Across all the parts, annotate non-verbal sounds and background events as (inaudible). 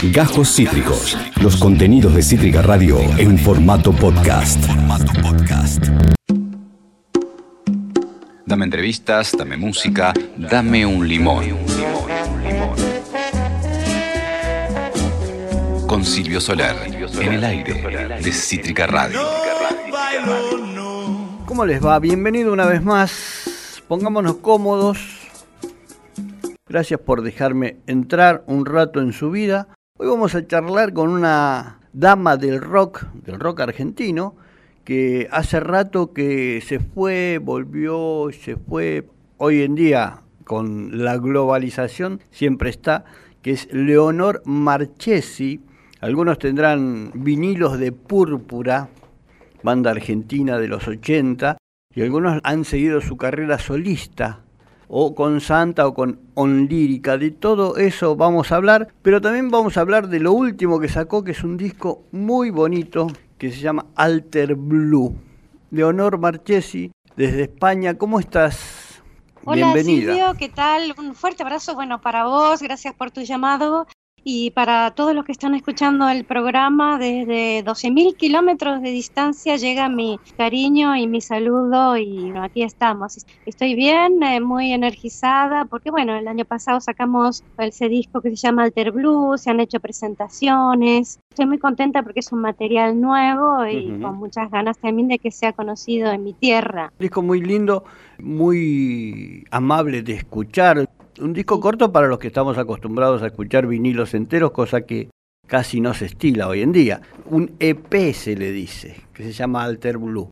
Gajos Cítricos. Los contenidos de Cítrica Radio en formato podcast. Dame entrevistas, dame música, dame un limón. Con Silvio Solar, en el aire de Cítrica Radio. ¿Cómo les va? Bienvenido una vez más. Pongámonos cómodos. Gracias por dejarme entrar un rato en su vida. Hoy vamos a charlar con una dama del rock, del rock argentino, que hace rato que se fue, volvió, se fue. Hoy en día, con la globalización, siempre está, que es Leonor Marchesi. Algunos tendrán vinilos de púrpura, banda argentina de los 80, y algunos han seguido su carrera solista o con Santa o con Onlírica. De todo eso vamos a hablar, pero también vamos a hablar de lo último que sacó, que es un disco muy bonito que se llama Alter Blue. Leonor Marchesi, desde España, ¿cómo estás? Hola Silvio, ¿qué tal? Un fuerte abrazo, bueno, para vos, gracias por tu llamado y para todos los que están escuchando el programa, desde 12.000 kilómetros de distancia llega mi cariño y mi saludo y aquí estamos. Estoy bien, eh, muy energizada, porque bueno, el año pasado sacamos ese disco que se llama Alter Blue, se han hecho presentaciones. Estoy muy contenta porque es un material nuevo y con muchas ganas también de que sea conocido en mi tierra. disco muy lindo, muy amable de escuchar un disco corto para los que estamos acostumbrados a escuchar vinilos enteros, cosa que casi no se estila hoy en día. Un EP se le dice, que se llama Alter Blue.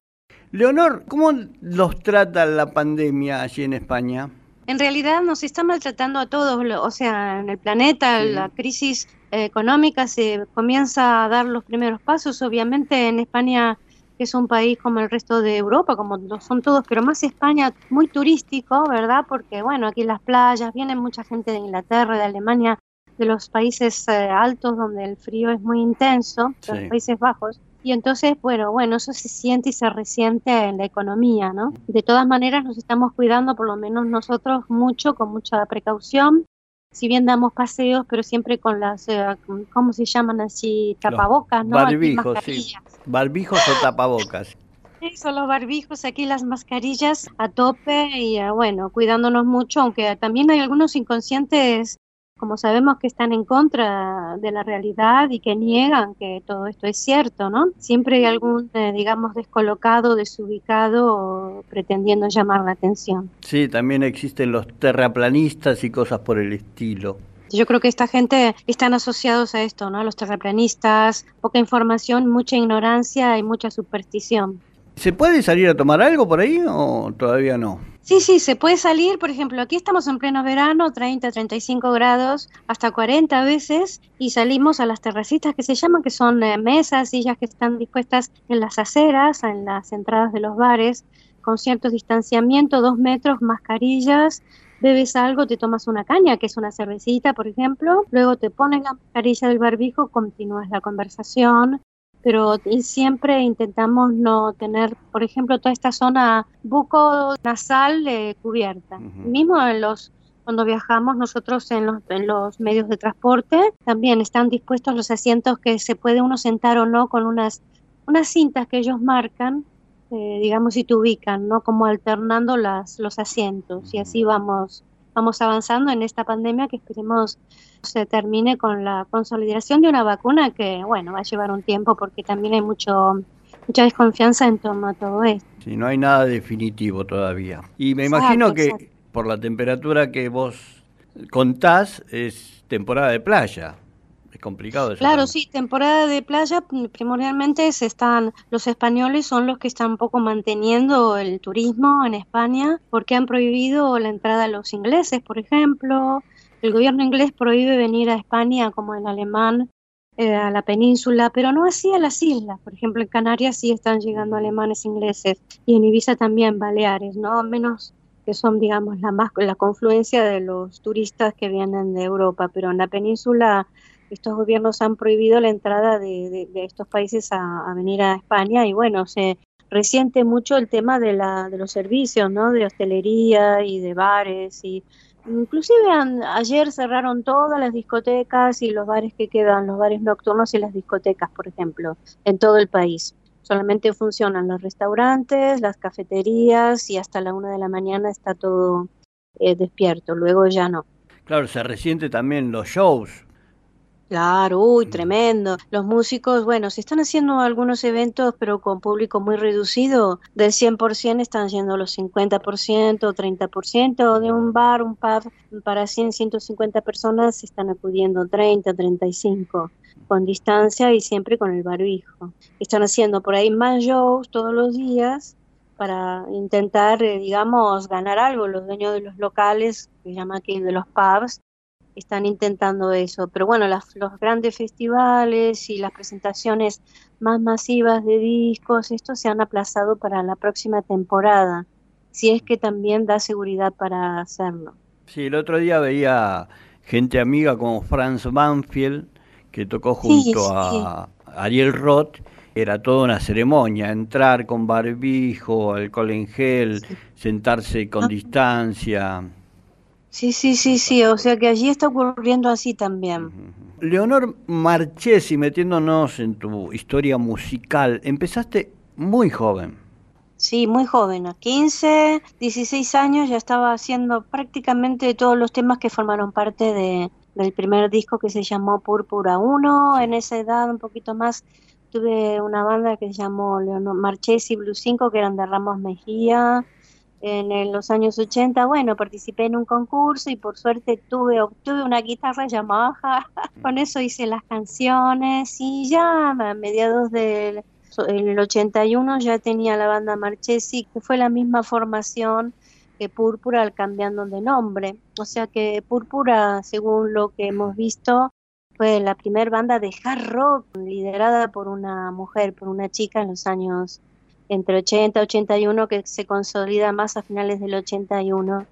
Leonor, ¿cómo los trata la pandemia allí en España? En realidad nos está maltratando a todos, o sea, en el planeta la crisis económica se comienza a dar los primeros pasos. Obviamente en España que es un país como el resto de Europa, como lo son todos, pero más España, muy turístico, ¿verdad? Porque, bueno, aquí las playas, viene mucha gente de Inglaterra, de Alemania, de los países eh, altos donde el frío es muy intenso, los Países Bajos. Y entonces, bueno, bueno, eso se siente y se resiente en la economía, ¿no? De todas maneras, nos estamos cuidando, por lo menos nosotros, mucho, con mucha precaución si bien damos paseos, pero siempre con las, eh, ¿cómo se llaman así? Tapabocas, ¿no? Barbijos, sí. Barbijos o tapabocas. Eso, los barbijos, aquí las mascarillas a tope y eh, bueno, cuidándonos mucho, aunque también hay algunos inconscientes como sabemos que están en contra de la realidad y que niegan que todo esto es cierto, ¿no? Siempre hay algún, eh, digamos, descolocado, desubicado pretendiendo llamar la atención. Sí, también existen los terraplanistas y cosas por el estilo. Yo creo que esta gente están asociados a esto, ¿no? Los terraplanistas, poca información, mucha ignorancia y mucha superstición. ¿Se puede salir a tomar algo por ahí o todavía no? Sí, sí, se puede salir, por ejemplo, aquí estamos en pleno verano, 30, 35 grados, hasta 40 veces, y salimos a las terracitas que se llaman, que son eh, mesas, sillas que están dispuestas en las aceras, en las entradas de los bares, con cierto distanciamiento, dos metros, mascarillas, bebes algo, te tomas una caña, que es una cervecita, por ejemplo, luego te pones la mascarilla del barbijo, continúas la conversación, pero siempre intentamos no tener, por ejemplo, toda esta zona buco nasal eh, cubierta. Mismo en los cuando viajamos nosotros en los, en los medios de transporte, también están dispuestos los asientos que se puede uno sentar o no con unas, unas cintas que ellos marcan, eh, digamos, y te ubican, ¿no? Como alternando las, los asientos y así vamos vamos avanzando en esta pandemia que esperemos se termine con la consolidación de una vacuna que, bueno, va a llevar un tiempo porque también hay mucho mucha desconfianza en torno a todo esto. Sí, no hay nada definitivo todavía. Y me imagino que por la temperatura que vos contás es temporada de playa complicado. claro, sí, temporada de playa primordialmente se están los españoles son los que están un poco manteniendo el turismo en España porque han prohibido la entrada a los ingleses, por ejemplo. El gobierno inglés prohíbe venir a España como el alemán eh, a la península, pero no así a las islas. Por ejemplo, en Canarias sí están llegando alemanes ingleses y en Ibiza también Baleares, ¿no? Menos que son, digamos, la, más, la confluencia de los turistas que vienen de Europa, pero en la península estos gobiernos han prohibido la entrada de, estos países a, venir a España y bueno, se resiente mucho el tema de, la, de los servicios, ¿no? De hostelería y de bares y Inclusive ayer cerraron todas las discotecas y los bares que quedan, los bares nocturnos y las discotecas, por ejemplo, en todo el país. Solamente funcionan los restaurantes, las cafeterías y hasta la una de la mañana está todo eh, despierto. Luego ya no. Claro, se resiente también los shows, Claro, uy, tremendo. Los músicos, bueno, se están haciendo algunos eventos, pero con público muy reducido. Del 100% están yendo los 50%, 30%. De un bar, un pub, para 100, 150 personas están acudiendo 30, 35, con distancia y siempre con el barbijo. Están haciendo por ahí más shows todos los días para intentar, eh, digamos, ganar algo. Los dueños de los locales, que llama aquí de los pubs, están intentando eso. Pero bueno, los grandes festivales y las presentaciones más masivas de discos, esto se han aplazado para la próxima temporada, si es que también da seguridad para hacerlo. Sí, el otro día veía gente amiga como Franz Banfield, que tocó junto a Ariel Roth, era toda una ceremonia, entrar con barbijo, alcohol en gel, sentarse con ah. distancia. Sí, sí, sí, sí, o sea que allí está ocurriendo así también. Leonor Marchesi, metiéndonos en tu historia musical, empezaste muy joven. Sí, muy joven, a 15, 16 años ya estaba haciendo prácticamente todos los temas que formaron parte de, del primer disco que se llamó Púrpura 1. En esa edad, un poquito más, tuve una banda que se llamó Leonor Marchesi Blue 5, que eran de Ramos Mejía, en los años 80, bueno, participé en un concurso y por suerte tuve, obtuve una guitarra Yamaha, (laughs) con eso hice las canciones y ya a mediados del el 81 ya tenía la banda Marchesi, que fue la misma formación que Púrpura cambiando de nombre. O sea que Púrpura, según lo que hemos visto, fue la primera banda de hard rock liderada por una mujer, por una chica en los años entre 80 y 81 que se consolida más a finales del 81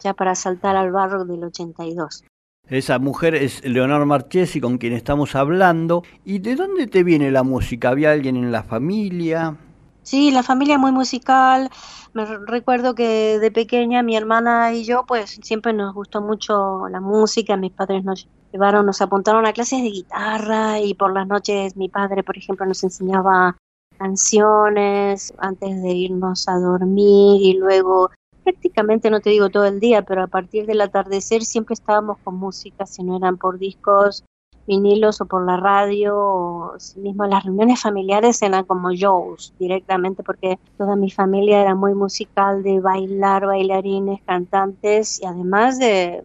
ya para saltar al barro del 82. Esa mujer es Leonor Marchesi con quien estamos hablando. ¿Y de dónde te viene la música? ¿Había alguien en la familia? Sí, la familia muy musical. Me recuerdo que de pequeña mi hermana y yo pues siempre nos gustó mucho la música. Mis padres nos llevaron, nos apuntaron a clases de guitarra y por las noches mi padre, por ejemplo, nos enseñaba canciones antes de irnos a dormir y luego prácticamente no te digo todo el día, pero a partir del atardecer siempre estábamos con música, si no eran por discos, vinilos o por la radio, o mismo las reuniones familiares eran como shows directamente porque toda mi familia era muy musical de bailar, bailarines, cantantes y además de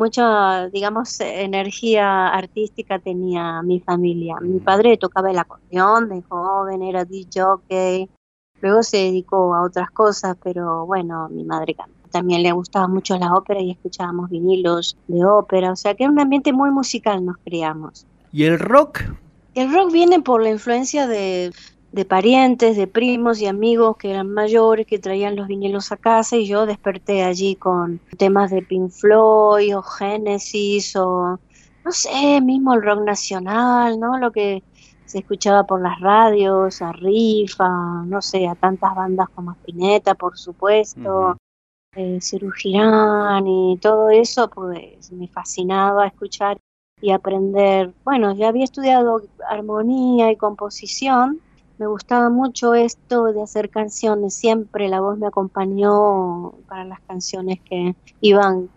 mucha, digamos, energía artística tenía mi familia. Mi mm. padre tocaba el acordeón de joven, era DJ, luego se dedicó a otras cosas, pero bueno, mi madre también le gustaba mucho la ópera y escuchábamos vinilos de ópera, o sea que era un ambiente muy musical nos criamos. ¿Y el rock? El rock viene por la influencia de de parientes, de primos y amigos que eran mayores, que traían los vinilos a casa y yo desperté allí con temas de Pink Floyd o Genesis o no sé, mismo el rock nacional, ¿no? Lo que se escuchaba por las radios, a Rifa, no sé, a tantas bandas como Spinetta, por supuesto, eh, y todo eso, pues me fascinaba escuchar y aprender. Bueno, ya había estudiado armonía y composición, me gustaba mucho esto de hacer canciones, siempre la voz me acompañó para las canciones que iban,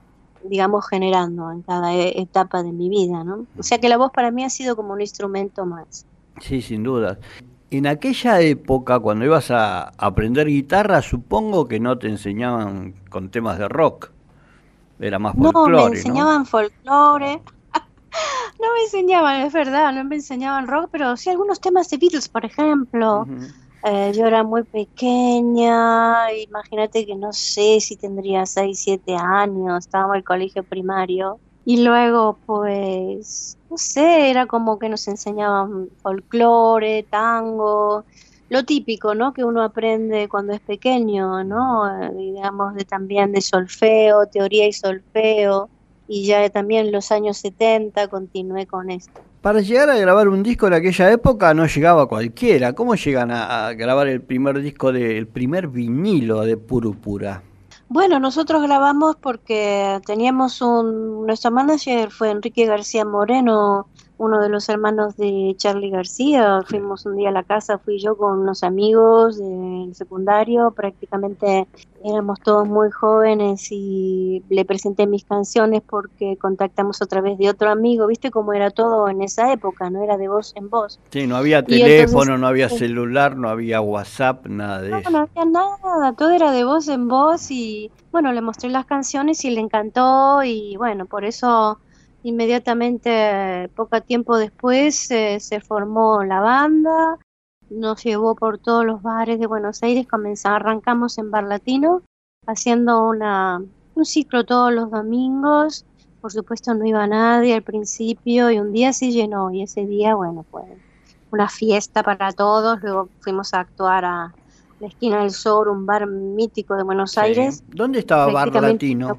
digamos, generando en cada e-, etapa de mi vida, ¿no? O sea que la voz para mí ha sido como un instrumento más. Sí, sin duda. En aquella época, cuando ibas a aprender guitarra, supongo que no te enseñaban con temas de rock. Era más folclore, No, me enseñaban folclore, no me enseñaban, es verdad, no me enseñaban rock, pero sí algunos temas de Beatles, por ejemplo. Eh, yo era muy pequeña, imagínate que no sé si tendría 6, 7 años, estábamos en el colegio primario. Y luego, pues, no sé, era como que nos enseñaban folclore, tango, lo típico, ¿no? Que uno aprende cuando es pequeño, ¿no? Eh, digamos, de, también de solfeo, teoría y solfeo y ya también en los años 70 continué con esto. Para llegar a grabar un disco en aquella época no llegaba cualquiera. ¿Cómo llegan a, grabar el primer disco del primer vinilo de Purupura? Bueno, nosotros grabamos porque teníamos un, nuestro manager fue Enrique García Moreno, uno de los hermanos de Charlie García. Fuimos un día a la casa, fui yo con unos amigos del secundario, prácticamente éramos todos muy jóvenes y le presenté mis canciones porque contactamos a través de otro amigo, viste cómo era todo en esa época, no era de voz en voz. Sí, no había teléfono, no había celular, no había WhatsApp, nada de eso. No, no había nada, todo era de voz en voz y bueno, le mostré las canciones y le encantó y bueno, por eso Inmediatamente, poco tiempo después, eh, se formó la banda, nos llevó por todos los bares de Buenos Aires, comenzamos, arrancamos en Bar Latino, haciendo una, un ciclo todos los domingos, por supuesto no iba nadie al principio y un día se llenó y ese día, bueno, fue una fiesta para todos, luego fuimos a actuar a la esquina del Sol, un bar mítico de Buenos Aires. ¿Dónde estaba Bar Latino?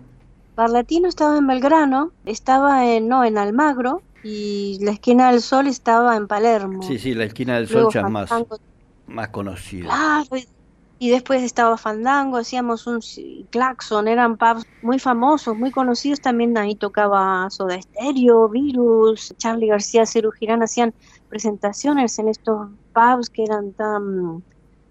Barlatino estaba en Belgrano, estaba en, no, en Almagro y la esquina del sol estaba en Palermo. Sí, sí, la esquina del sol ya es más, más conocida. y después estaba Fandango, hacíamos un claxon, eran pubs muy famosos, muy conocidos, también ahí tocaba Soda Stereo, Virus, Charlie García, Ceru Girán, hacían presentaciones en estos pubs que eran tan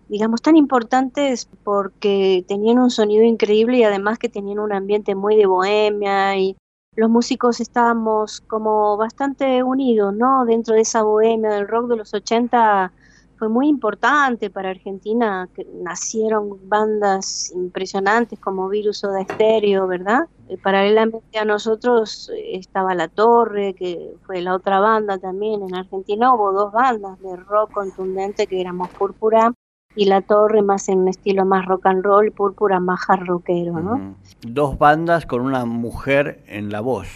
digamos, tan importantes porque tenían un sonido increíble y además que tenían un ambiente muy de bohemia y los músicos estábamos como bastante unidos, ¿no? Dentro de esa bohemia del rock de los 80 fue muy importante para Argentina, que nacieron bandas impresionantes como Virus o de Estéreo, ¿verdad? Eh, paralelamente a nosotros eh, estaba La Torre, que fue la otra banda también en Argentina, hubo dos bandas de rock contundente que éramos Púrpura y La Torre más en un estilo más rock and roll, Púrpura más hard rockero, ¿no? Dos bandas con una mujer en la voz.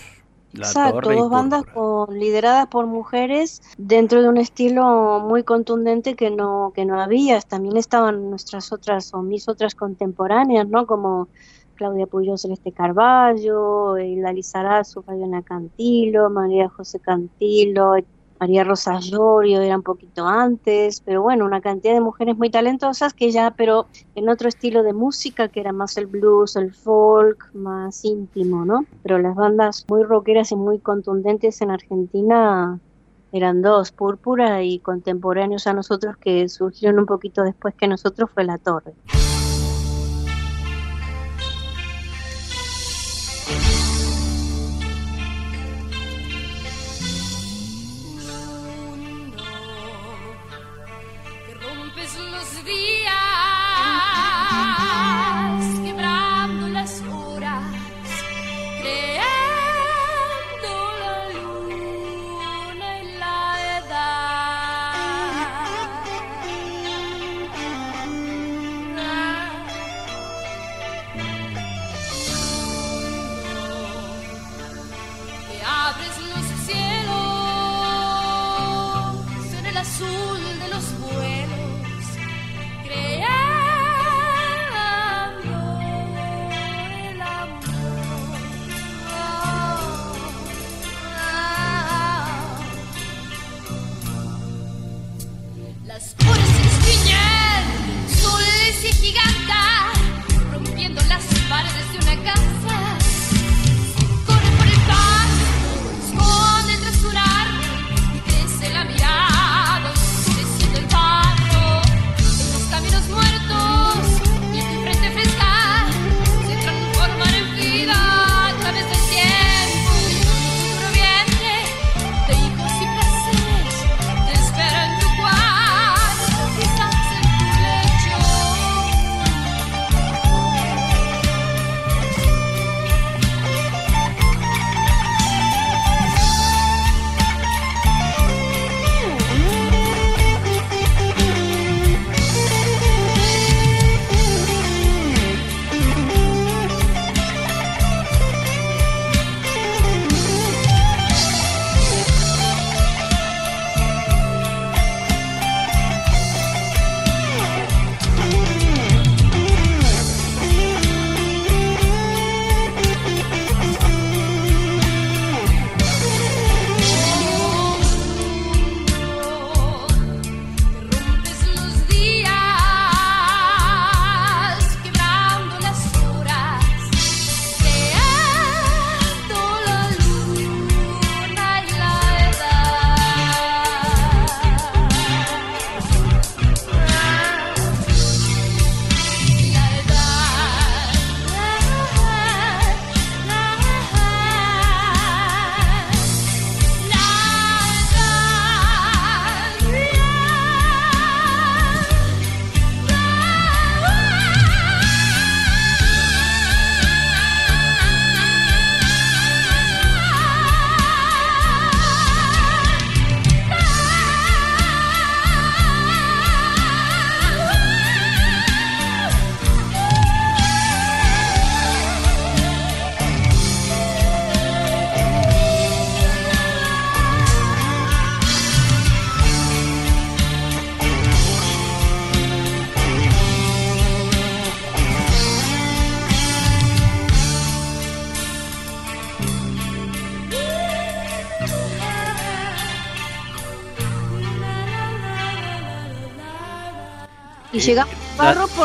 Exacto, dos bandas con, lideradas por mujeres dentro de un estilo muy contundente que no que no había. También estaban nuestras otras o mis otras contemporáneas, ¿no? Como Claudia Puyol Celeste Carballo, Hilda Lizarazu, Fabiana Cantilo, María José Cantilo, María Rosa Llorio era un poquito antes, pero bueno, una cantidad de mujeres muy talentosas que ya, pero en otro estilo de música, que era más el blues, el folk, más íntimo, ¿no? Pero las bandas muy rockeras y muy contundentes en Argentina eran dos, Púrpura y contemporáneos a nosotros que surgieron un poquito después que nosotros fue La Torre.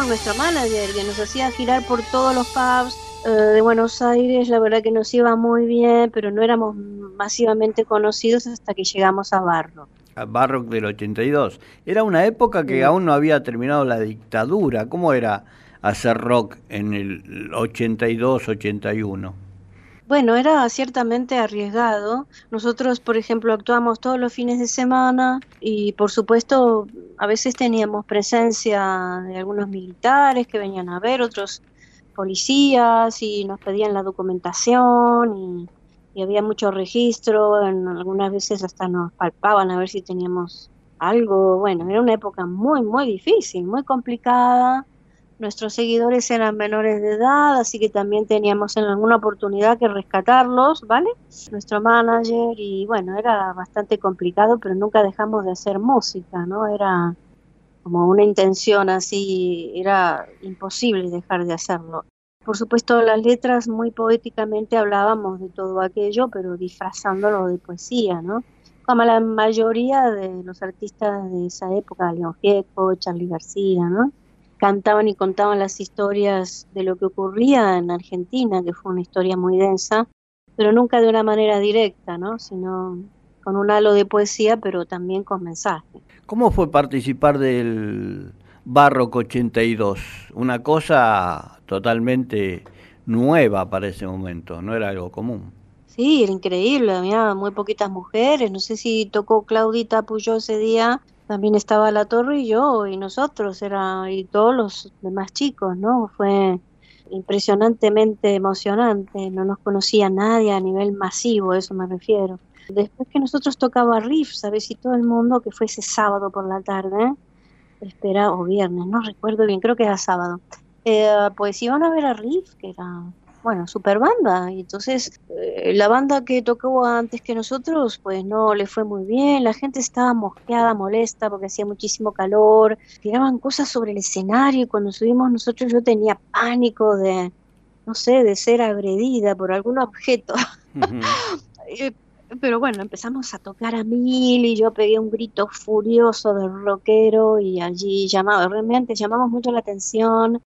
Por nuestro manager, que nos hacía girar por todos los pubs eh, de Buenos Aires. La verdad que nos iba muy bien, pero no éramos masivamente conocidos hasta que llegamos a Barro. A Barro del 82. Era una época que aún no había terminado la dictadura. ¿Cómo era hacer rock en el 82-81? Bueno, era ciertamente arriesgado. Nosotros, por ejemplo, actuamos todos los fines de semana y, por supuesto, a veces teníamos presencia de algunos militares que venían a ver, otros policías y nos pedían la documentación y, había mucho registro. En, algunas veces hasta nos palpaban a ver si teníamos algo. Bueno, era una época muy, muy difícil, muy complicada Nuestros seguidores eran menores de edad, así que también teníamos en alguna oportunidad que rescatarlos, ¿vale? Nuestro manager y bueno, era bastante complicado, pero nunca dejamos de hacer música, ¿no? Era como una intención así, era imposible dejar de hacerlo. Por supuesto, las letras muy poéticamente hablábamos de todo aquello, pero disfrazándolo de poesía, ¿no? Como la mayoría de los artistas de esa época, León Gieco, Charlie García, ¿no? Cantaban y contaban las historias de lo que ocurría en Argentina, que fue una historia muy densa, pero nunca de una manera directa, ¿no? sino con un halo de poesía, pero también con mensaje. ¿Cómo fue participar del Barroco 82? Una cosa totalmente nueva para ese momento, no era algo común. Sí, era increíble, había muy poquitas mujeres, no sé si tocó Claudita Puyó ese día, también estaba la torre y yo y nosotros era y todos los demás chicos no fue impresionantemente emocionante no nos conocía nadie a nivel masivo eso me refiero. Después que nosotros tocaba riff sabes y todo el mundo que fuese sábado por la tarde espera o viernes no recuerdo bien creo que era sábado eh, pues iban a ver a riff que era bueno, super banda. Y entonces eh, la banda que tocó antes que nosotros, pues no le fue muy bien. La gente estaba mosqueada, molesta porque hacía muchísimo calor. Tiraban cosas sobre el escenario y cuando subimos nosotros yo tenía pánico de, no sé, de ser agredida por algún objeto. (laughs) Eh, pero bueno, empezamos a tocar a mil y yo pegué un grito furioso del rockero y allí llamaba, realmente llamamos mucho la atención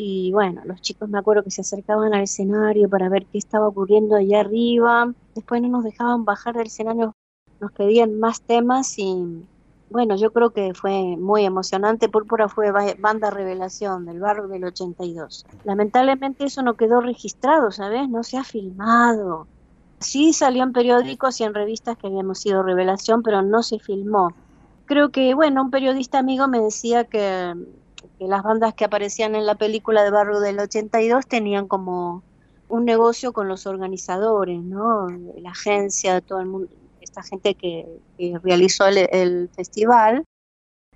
y bueno, los chicos me acuerdo que se acercaban al escenario para ver qué estaba ocurriendo allá arriba, después no nos dejaban bajar del escenario, nos pedían más temas y bueno, yo creo que fue muy emocionante. Púrpura fue banda revelación del barrio del 82. Lamentablemente eso no quedó registrado, ¿sabes? No se ha filmado. Sí salió en periódicos y en revistas que habíamos sido revelación, pero no se filmó. Creo que, bueno, un periodista amigo me decía que las bandas que aparecían en la película de Barrio del 82 tenían como un negocio con los organizadores, ¿no? La agencia, todo el mundo, esta gente que, realizó el, festival.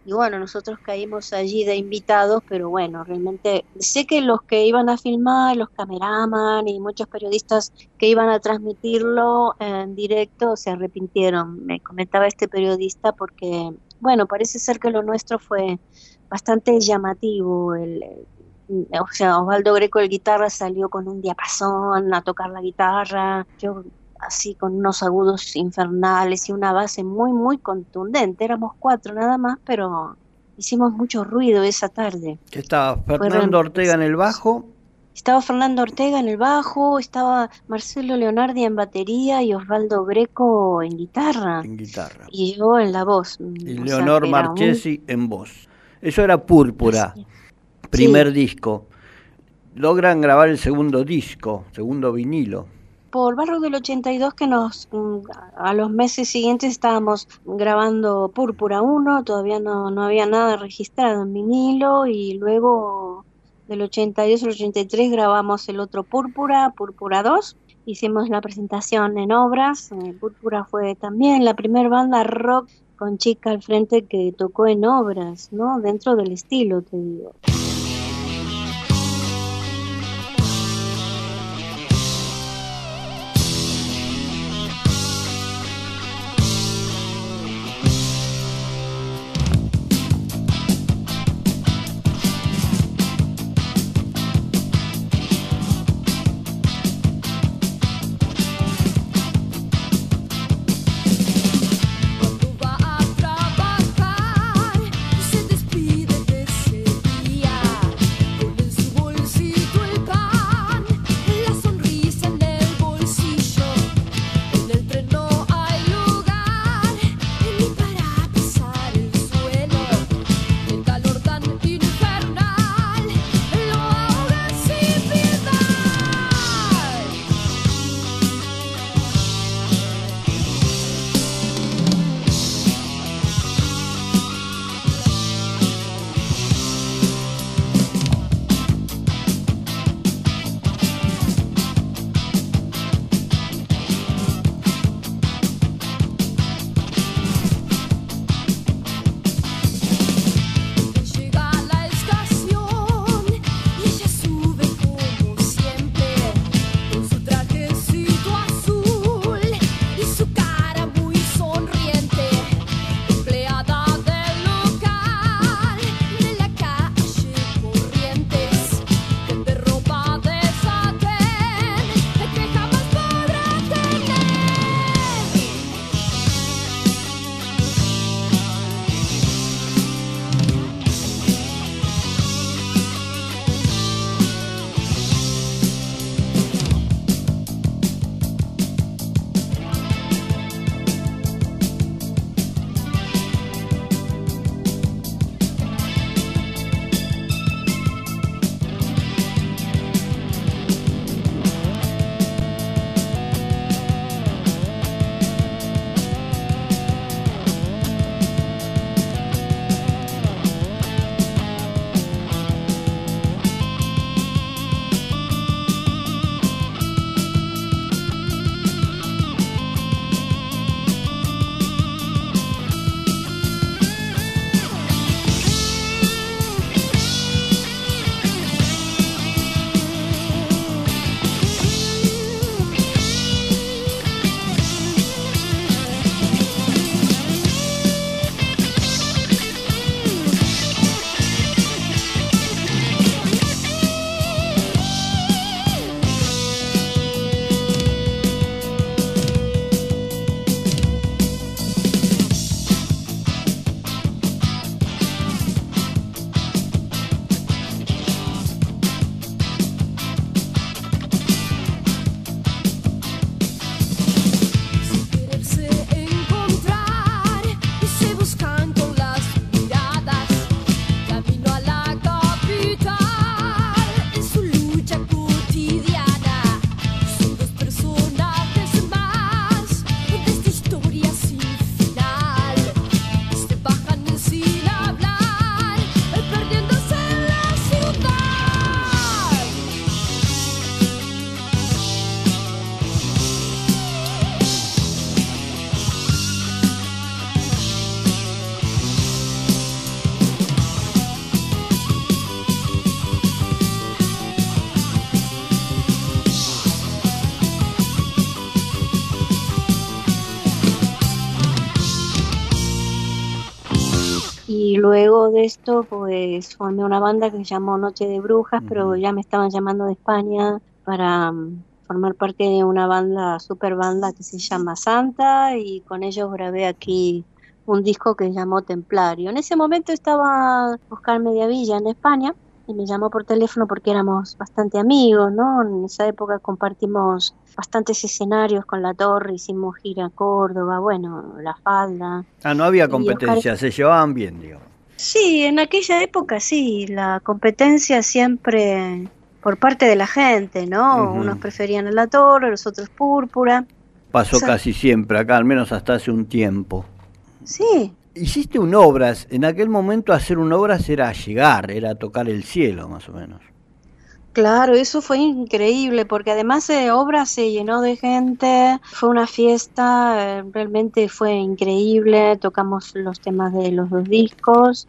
Y bueno, nosotros caímos allí de invitados, pero bueno, realmente sé que los que iban a filmar, los cameraman y muchos periodistas que iban a transmitirlo en directo se arrepintieron. Me comentaba este periodista porque, bueno, parece ser que lo nuestro fue bastante llamativo. El, o sea, Osvaldo Greco, el guitarra, salió con un diapasón a tocar la guitarra, yo así con unos agudos infernales y una base muy, muy contundente. Éramos cuatro nada más, pero hicimos mucho ruido esa tarde. Estaba Fernando Ortega en el bajo. Estaba Fernando Ortega en el bajo, estaba Marcelo Leonardi en batería y Osvaldo Greco en guitarra. En guitarra. Y yo en la voz. Y Leonor Marchesi en voz. Eso era Púrpura, primer disco. Logran grabar el segundo disco, segundo vinilo. Por barro del 82 que nos mm, a los meses siguientes estábamos grabando Púrpura 1, todavía no, no había nada registrado en vinilo y luego del 82 al 83 grabamos el otro Púrpura, Púrpura 2 hicimos la presentación en obras. Eh, Púrpura fue también la primera banda rock con chica al frente que tocó en obras, ¿no? Dentro del estilo, te digo. De esto, pues formé una banda que se llamó Noche de Brujas, pero ya me estaban llamando de España para mm, formar parte de una banda, super banda que se llama Santa, y con ellos grabé aquí un disco que se llamó Templario. En ese momento estaba Oscar Mediavilla en España y me llamó por teléfono porque éramos bastante amigos, ¿no? En esa época compartimos bastantes escenarios con la torre, hicimos gira a Córdoba, bueno, la falda. Ah, no había competencia, se llevaban bien, digo. Sí, en aquella época sí, la competencia siempre por parte de la gente, ¿no? Unos preferían a la torre, los otros púrpura. Pasó casi siempre acá, al menos hasta hace un tiempo. Sí. Hiciste un obras, en aquel momento hacer un obras era llegar, era tocar el cielo más o menos. Claro, eso fue increíble porque además de obras se llenó de gente, fue una fiesta, eh, realmente fue increíble, tocamos los temas de los dos discos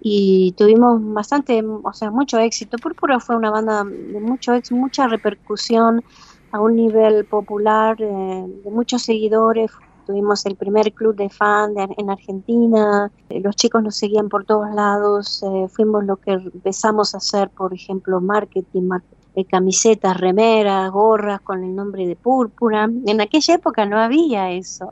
y tuvimos bastante, o sea, mucho éxito. Púrpura fue una banda de mucho éxito, mucha repercusión a un nivel popular, eh, de muchos seguidores, tuvimos el primer club de fans en Argentina, eh, los chicos nos seguían por todos lados, eh, fuimos lo que empezamos a hacer, por ejemplo, marketing, de camisetas, remeras, gorras con el nombre de Púrpura. En aquella época no había eso.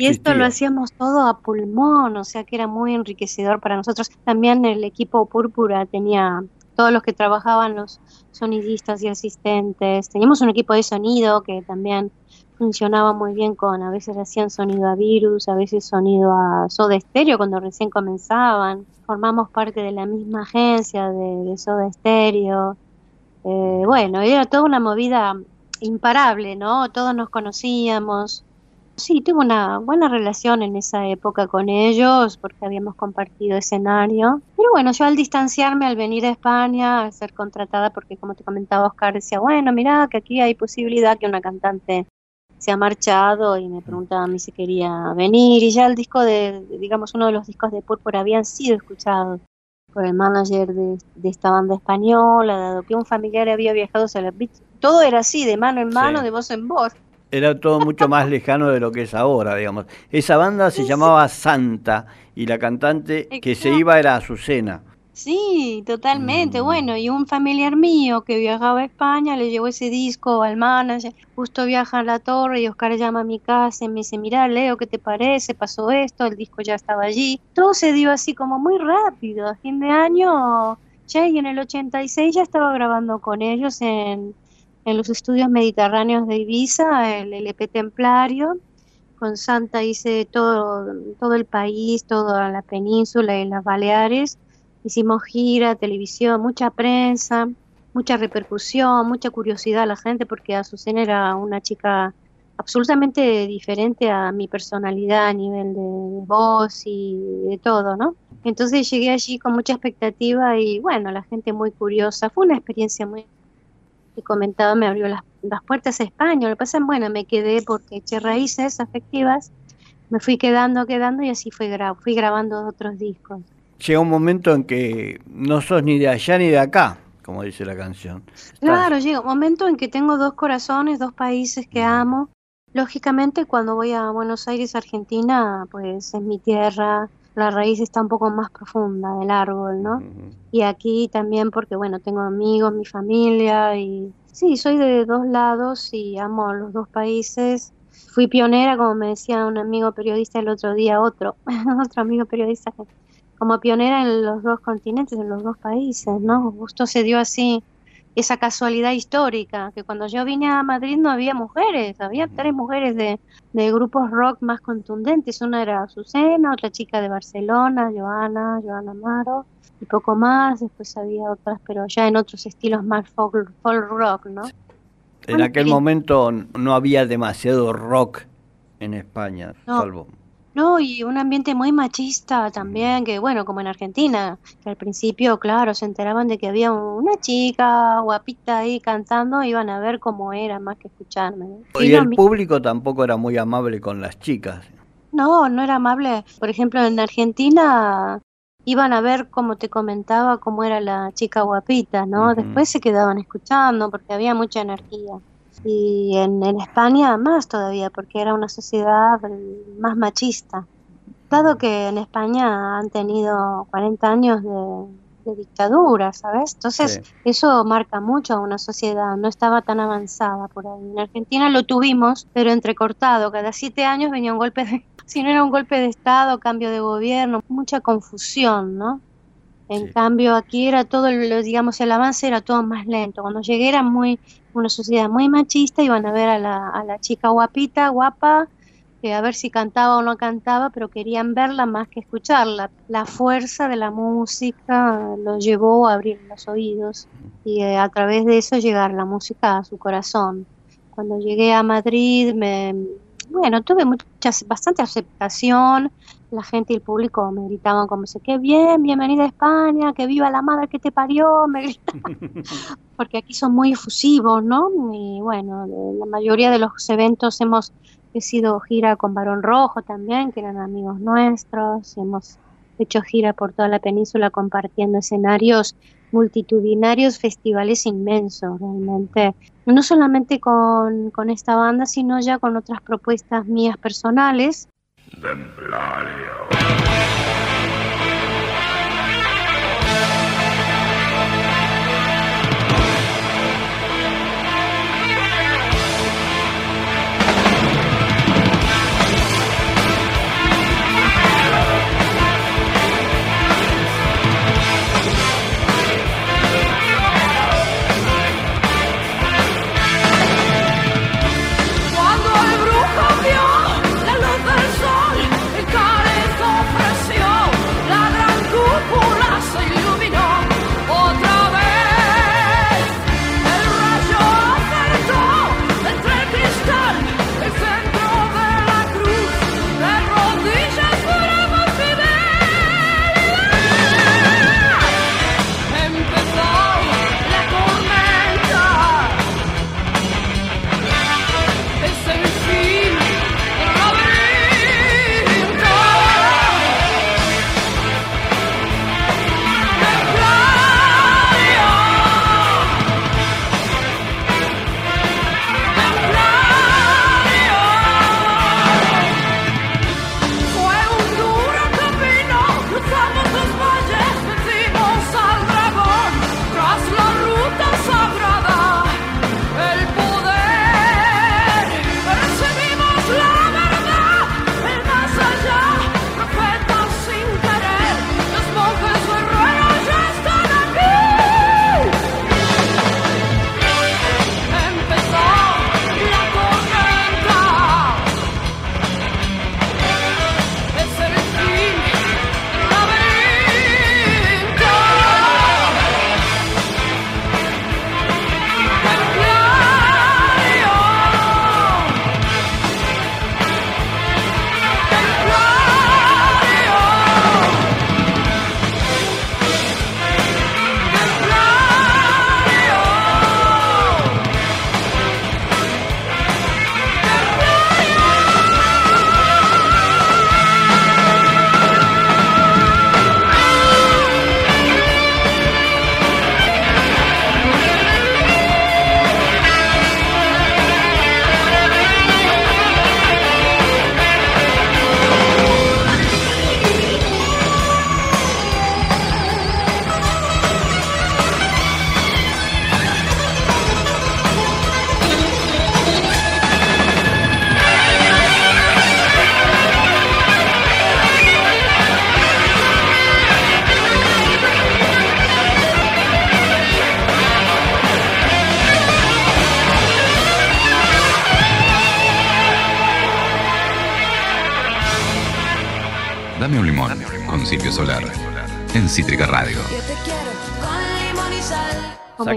y esto lo hacíamos todo a pulmón, o sea que era muy enriquecedor para nosotros. También el equipo Púrpura tenía todos los que trabajaban, los sonidistas y asistentes. Teníamos un equipo de sonido que también funcionaba muy bien con, a veces hacían sonido a virus, a veces sonido a Soda Stereo cuando recién comenzaban. Formamos parte de la misma agencia de, Soda Stereo. Eh, bueno, era toda una movida imparable, ¿no? Todos nos conocíamos. Sí, tuve una buena relación en esa época con ellos porque habíamos compartido escenario. Pero bueno, yo al distanciarme, al venir a España, al ser contratada, porque como te comentaba Oscar, decía, bueno, mira que aquí hay posibilidad que una cantante se ha marchado y me preguntaba a mí si quería venir y ya el disco de, digamos, uno de los discos de Púrpura habían sido escuchados por el manager de, esta banda española, dado que un familiar había viajado a la todo era así, de mano en mano, de voz en voz. Era todo mucho más lejano de lo que es ahora, digamos. Esa banda se llamaba Santa y la cantante que se iba era Azucena. Sí, totalmente. Mm. Bueno, y un familiar mío que viajaba a España le llevó ese disco al manager. Justo viaja a la torre y Oscar llama a mi casa y me dice, mira, Leo, ¿qué te parece? Pasó esto, el disco ya estaba allí. Todo se dio así como muy rápido. A fin de año, ya y en el 86 ya estaba grabando con ellos en, en los estudios mediterráneos de Ibiza, el LP Templario. Con Santa hice todo, todo el país, toda la península y las Baleares Hicimos gira, televisión, mucha prensa, mucha repercusión, mucha curiosidad a la gente porque Azucena era una chica absolutamente diferente a mi personalidad a nivel de voz y de todo, ¿no? Entonces llegué allí con mucha expectativa y bueno, la gente muy curiosa. Fue una experiencia muy que comentaba, me abrió las, puertas a España. Lo que pasa bueno, me quedé porque eché raíces afectivas, me fui quedando, quedando y así fui, fui grabando otros discos llega un momento en que no sos ni de allá ni de acá, como dice la canción. Claro, llega un momento en que tengo dos corazones, dos países que amo. Lógicamente, cuando voy a Buenos Aires, Argentina, pues es mi tierra, la raíz está un poco más profunda del árbol, ¿no? Y aquí también porque, bueno, tengo amigos, mi familia y sí, soy de dos lados y amo los dos países. Fui pionera, como me decía un amigo periodista el otro día, otro, (laughs) otro amigo periodista como pionera en los dos continentes, en los dos países, ¿no? Justo se dio así esa casualidad histórica, que cuando yo vine a Madrid no había mujeres, había tres mujeres de, de grupos rock más contundentes, una era Azucena, otra chica de Barcelona, Joana, Joana Amaro, y poco más, después había otras, pero ya en otros estilos más folk, rock, ¿no? En aquel momento no había demasiado rock en España, salvo no, y un ambiente muy machista también, que bueno, como en Argentina, que al principio, claro, se enteraban de que había una chica guapita ahí cantando, iban a ver cómo era más que escucharme. Y, el público tampoco era muy amable con las chicas. No, no era amable. Por ejemplo, en Argentina iban a ver, como te comentaba, cómo era la chica guapita, ¿no? Después se quedaban escuchando porque había mucha energía y en, España más todavía, porque era una sociedad más machista. dado que en España han tenido 40 años de, dictadura, ¿sabes? Entonces eso marca mucho a una sociedad, no estaba tan avanzada por ahí. En Argentina lo tuvimos, pero entrecortado, cada siete años venía un golpe de... (laughs) Si no era un golpe de Estado, cambio de gobierno, mucha confusión, ¿no? En cambio, aquí era todo, digamos, el avance era todo más lento. Cuando llegué era muy, una sociedad muy machista, iban a ver a la, a la chica guapita, guapa, que a ver si cantaba o no cantaba, pero querían verla más que escucharla. La fuerza de la música lo llevó a abrir los oídos y eh, a través de eso llegar la música a su corazón. Cuando llegué a Madrid, me, bueno, tuve mucha, bastante aceptación, la gente y el público me gritaban como se qué bien, bienvenida a España, que viva la madre que te parió, me gritaban, (laughs) porque aquí son muy efusivos, ¿no? Y bueno, la mayoría de los eventos hemos sido gira con Barón Rojo también, que eran amigos nuestros, hemos hecho gira por toda la península compartiendo escenarios multitudinarios, festivales inmensos, realmente. No solamente con, con esta banda, sino ya con otras propuestas mías personales Templario. Solar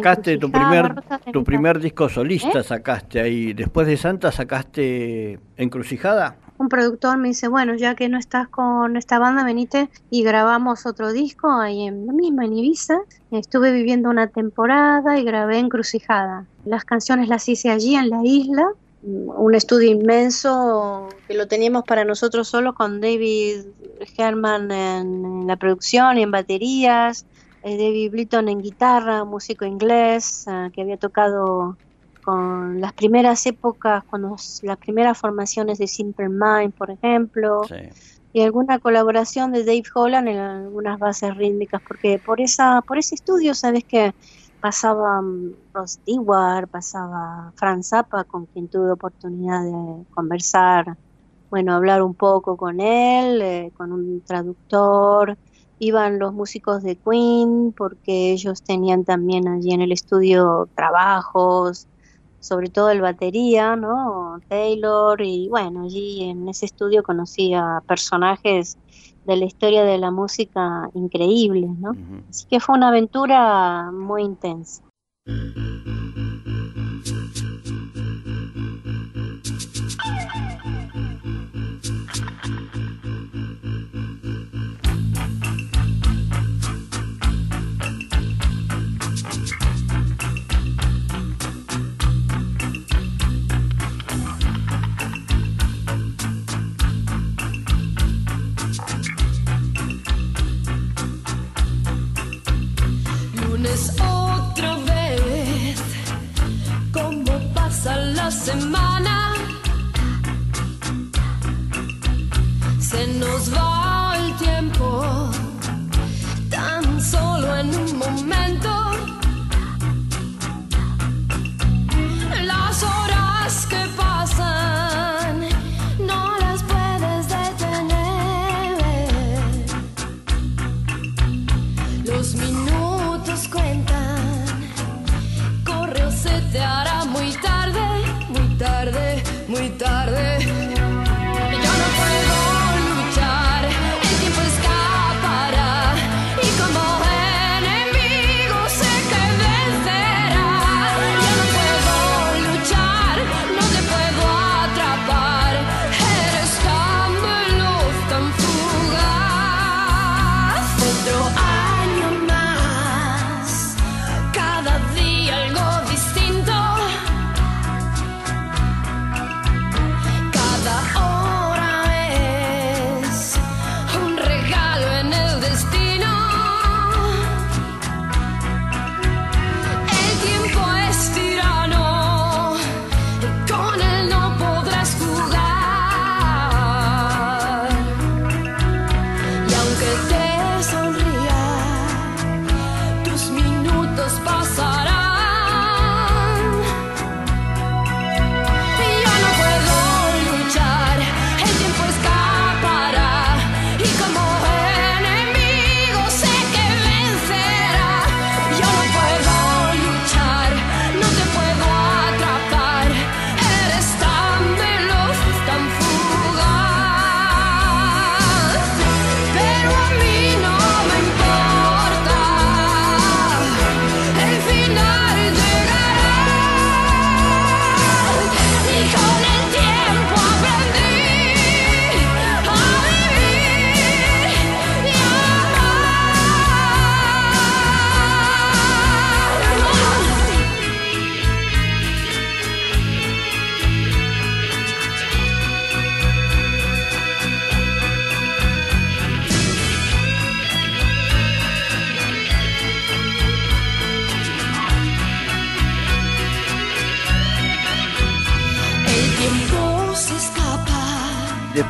Sacaste tu primer, tu primer disco solista, ¿Eh? sacaste ahí. Después de Santa, sacaste Encrucijada. Un productor me dice, bueno, ya que no estás con esta banda, venite y grabamos otro disco ahí en la misma, en Ibiza. Estuve viviendo una temporada y grabé Encrucijada. Las canciones las hice allí en la isla un estudio inmenso que lo teníamos para nosotros solo con David Herman en, la producción y en baterías, David Blyton en guitarra, músico inglés eh, que había tocado con las primeras épocas, con las primeras formaciones de Simple Mind, por ejemplo. y alguna colaboración de Dave Holland en algunas bases rítmicas, porque por esa por ese estudio sabes que pasaba um, Ross Stewart, pasaba Franz Zappa, con quien tuve oportunidad de conversar, bueno, hablar un poco con él, eh, con un traductor, iban los músicos de Queen, porque ellos tenían también allí en el estudio trabajos, sobre todo el batería, ¿no? Taylor, y bueno, allí en ese estudio conocí a personajes de la historia de la música increíbles, ¿no? Así que fue una aventura muy intensa. Semana. Se nos va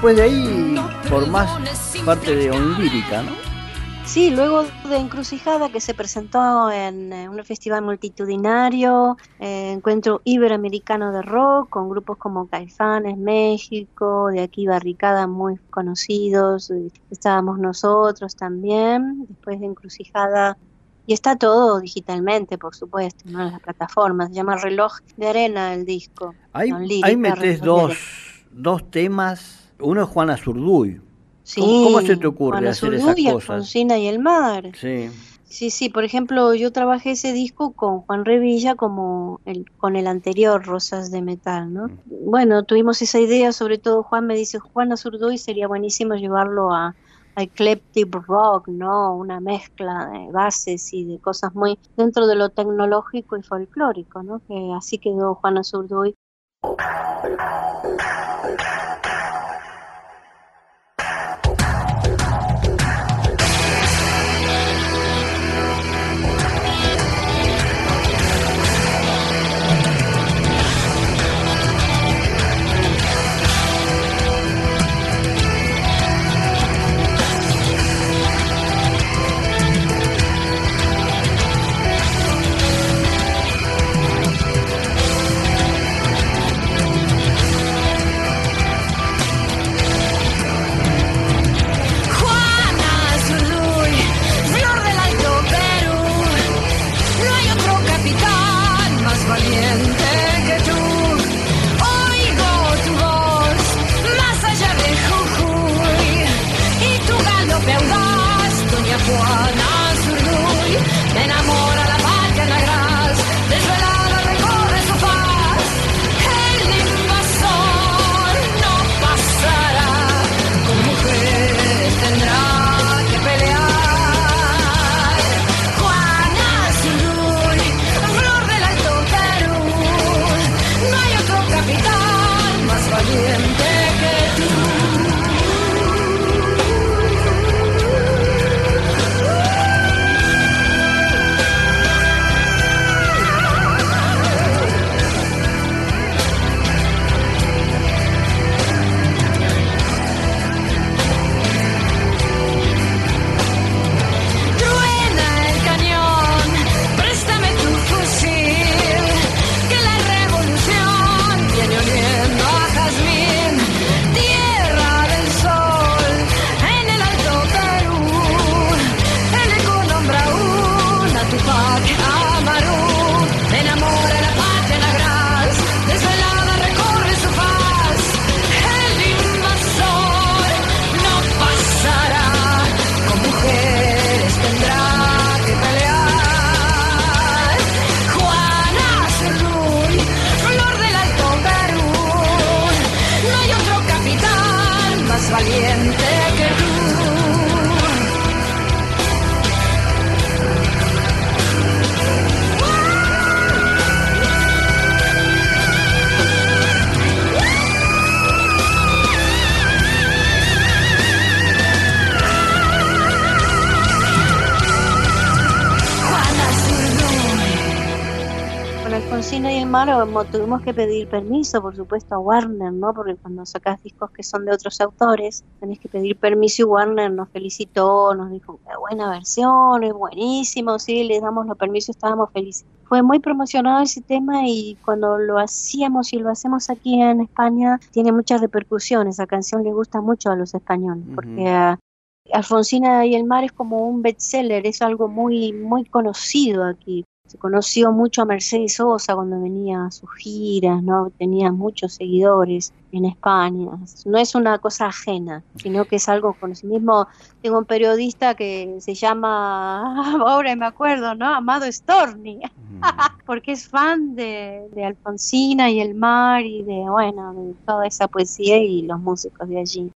después de ahí formás parte de Onlírica, ¿no? Sí, luego de Encrucijada, que se presentó en eh, un festival multitudinario, eh, encuentro iberoamericano de rock, con grupos como Caifanes, México, de aquí Barricada, muy conocidos, estábamos nosotros también, después de Encrucijada, y está todo digitalmente, por supuesto, ¿no? en las plataformas, se llama Reloj de Arena el disco. Ahí, ahí metes dos, dos temas uno es Juana Zurduy. Sí, ¿Cómo, se te ocurre Juana hacer Zurduy, esas cosas? Alfonsina y el mar. Sí. Sí, sí, por ejemplo, yo trabajé ese disco con Juan Revilla como el, con el anterior Rosas de Metal, ¿no? Mm. Bueno, tuvimos esa idea, sobre todo Juan me dice, Juana Zurduy sería buenísimo llevarlo a, a Eclectic Rock, ¿no? Una mezcla de bases y de cosas muy dentro de lo tecnológico y folclórico, ¿no? Que así quedó Juana Zurduy. Mar tuvimos que pedir permiso, por supuesto, a Warner, ¿no? Porque cuando sacas discos que son de otros autores, tenés que pedir permiso y Warner nos felicitó, nos dijo, qué buena versión, es buenísimo, sí, les damos los permisos, estábamos felices. Fue muy promocionado ese tema y cuando lo hacíamos y lo hacemos aquí en España, tiene muchas repercusiones. Esa canción le gusta mucho a los españoles, porque Alfonsina y el mar es como un bestseller, es algo muy, muy conocido aquí. Se conoció mucho a Mercedes Sosa cuando venía a sus giras, ¿no? Tenía muchos seguidores en España. No es una cosa ajena, sino que es algo con sí mismo. Tengo un periodista que se llama, (laughs) ahora me acuerdo, ¿no? Amado Storni, (laughs) porque es fan de, de Alfonsina y el mar y de, bueno, de toda esa poesía y los músicos de allí.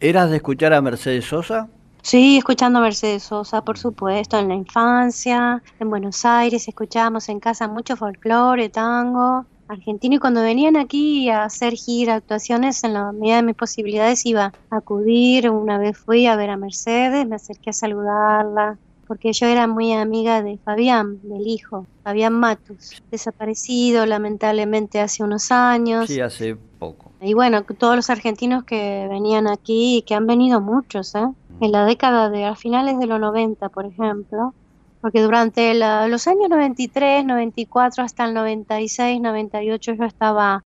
¿Eras de escuchar a Mercedes Sosa? Sí, escuchando a Mercedes Sosa, por supuesto, en la infancia, en Buenos Aires escuchábamos en casa mucho folclore, tango, argentino y cuando venían aquí a hacer gira, actuaciones, en la medida de mis posibilidades iba a acudir, una vez fui a ver a Mercedes, me acerqué a saludarla, porque yo era muy amiga de Fabián, del hijo, Fabián Matus, desaparecido lamentablemente hace unos años. Sí, hace poco. Y bueno, todos los argentinos que venían aquí, y que han venido muchos, ¿eh? En la década de a finales de los 90, por ejemplo, porque durante los años 93, 94 hasta el 96, 98 yo estaba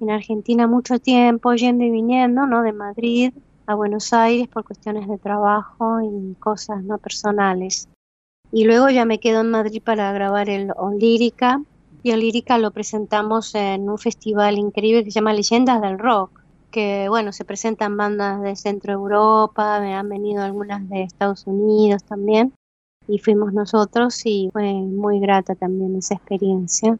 en Argentina mucho tiempo yendo y viniendo, ¿no? De Madrid a Buenos Aires por cuestiones de trabajo y cosas no personales. Y luego ya me quedo en Madrid para grabar el Lírica y el Lírica lo presentamos en un festival increíble que se llama Leyendas del Rock que bueno, se presentan bandas de Centro Europa, me han venido algunas de Estados Unidos también, y fuimos nosotros y fue muy grata también esa experiencia.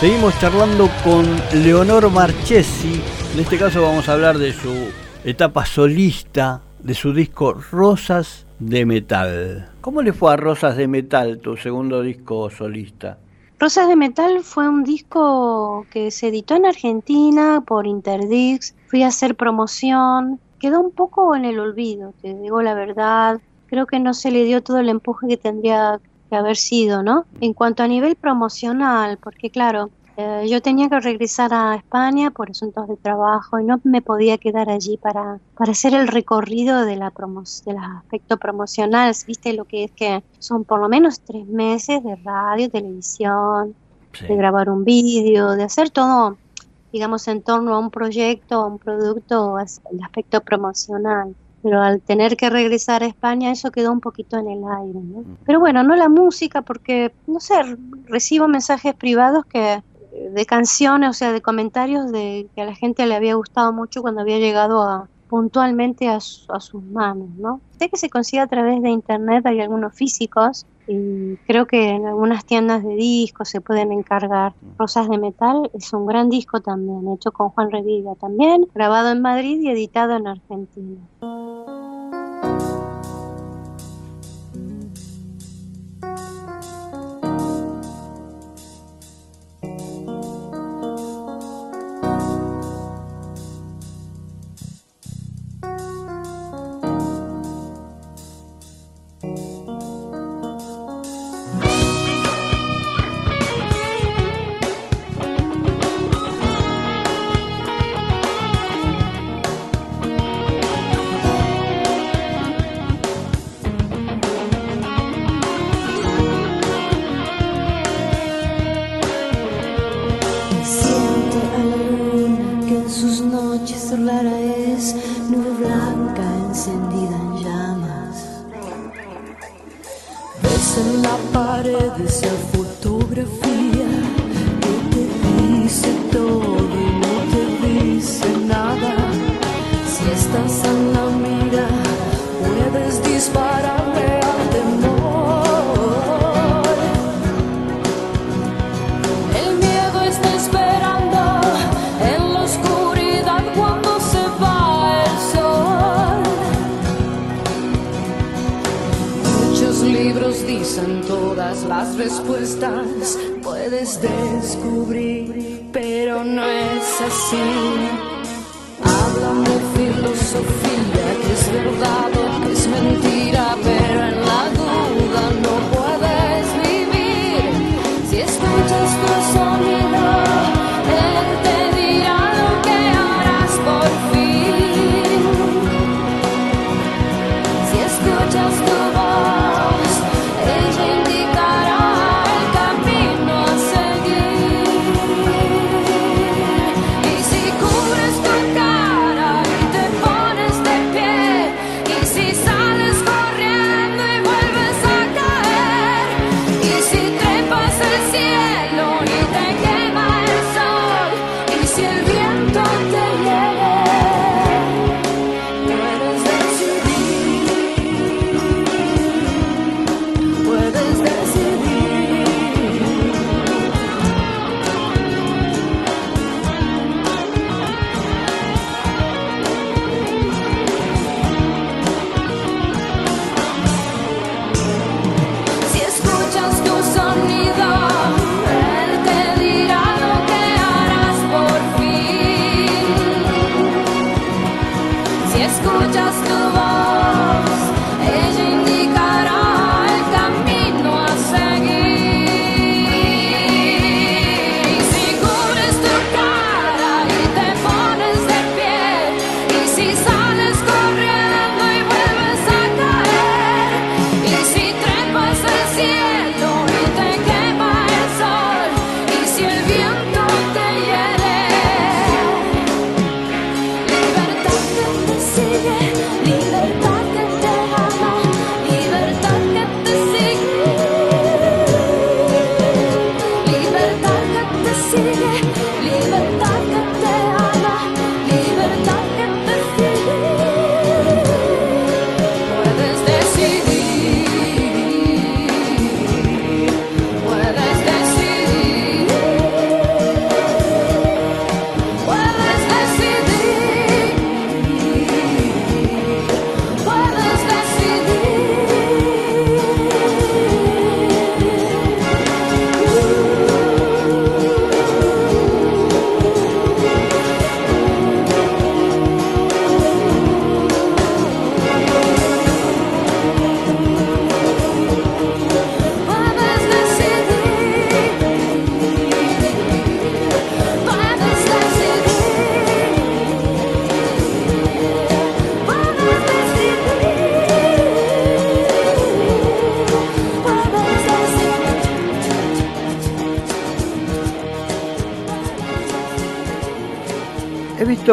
Seguimos charlando con Leonor Marchesi. En este caso vamos a hablar de su etapa solista, de su disco Rosas de Metal. ¿Cómo le fue a Rosas de Metal, tu segundo disco solista? Rosas de Metal fue un disco que se editó en Argentina por Interdix. Fui a hacer promoción. Quedó un poco en el olvido, te digo la verdad. Creo que no se le dio todo el empuje que tendría que haber sido, ¿no? En cuanto a nivel promocional, porque claro, eh, yo tenía que regresar a España por asuntos de trabajo y no me podía quedar allí para, para hacer el recorrido de la promo del aspecto promocional. Viste lo que es que son por lo menos tres meses de radio, televisión, de grabar un vídeo, de hacer todo, digamos, en torno a un proyecto, a un producto, el aspecto promocional. Pero al tener que regresar a España, eso quedó un poquito en el aire, ¿no? Pero bueno, no la música, porque, no sé, recibo mensajes privados que de canciones, o sea, de comentarios de que a la gente le había gustado mucho cuando había llegado a puntualmente a, su- a sus manos, ¿no? Sé que se consigue a través de internet, hay algunos físicos y creo que en algunas tiendas de discos se pueden encargar. Rosas de Metal es un gran disco también, hecho con Juan Reviga también, grabado en Madrid y editado en Argentina. Dicen todas las respuestas, puedes descubrir, pero no es así. Háblame filosofía, que es verdad o que es mentira,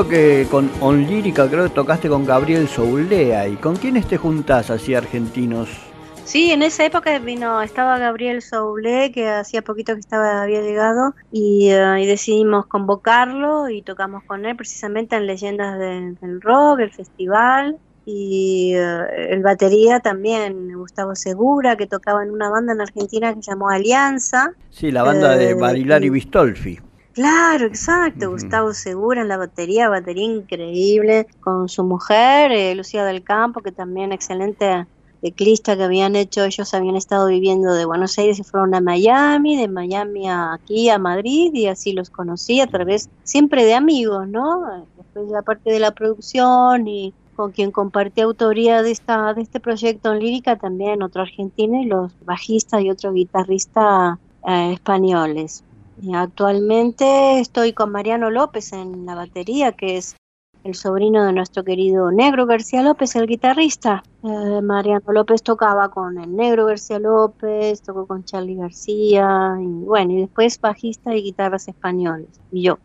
que con On Lírica creo que tocaste con Gabriel Soulea. ¿Y con quiénes te juntás así argentinos? Sí, en esa época vino, estaba Gabriel Soule, que hacía poquito que estaba, había llegado, y, eh, decidimos convocarlo y tocamos con él precisamente en Leyendas del Rock, el festival, y eh, el batería también, Gustavo Segura, que tocaba en una banda en Argentina que se llamó Alianza. Sí, la banda de Barilari Bistolfi. Claro, exacto. Gustavo Segura en la batería, batería increíble, con su mujer, eh, Lucía del Campo, que también excelente teclista que habían hecho, ellos habían estado viviendo de Buenos Aires y fueron a Miami, de Miami a aquí a Madrid y así los conocí a través siempre de amigos, ¿no? Después la parte de la producción y con quien compartí autoría de esta de este proyecto en lírica también otro argentino y los bajistas y otro guitarrista eh, españoles. Y actualmente estoy con Mariano López en la batería, que es el sobrino de nuestro querido Negro García López, el guitarrista. Eh, Mariano López tocaba con el Negro García López, tocó con Charlie García, y bueno, y después bajista y guitarras españoles, y yo.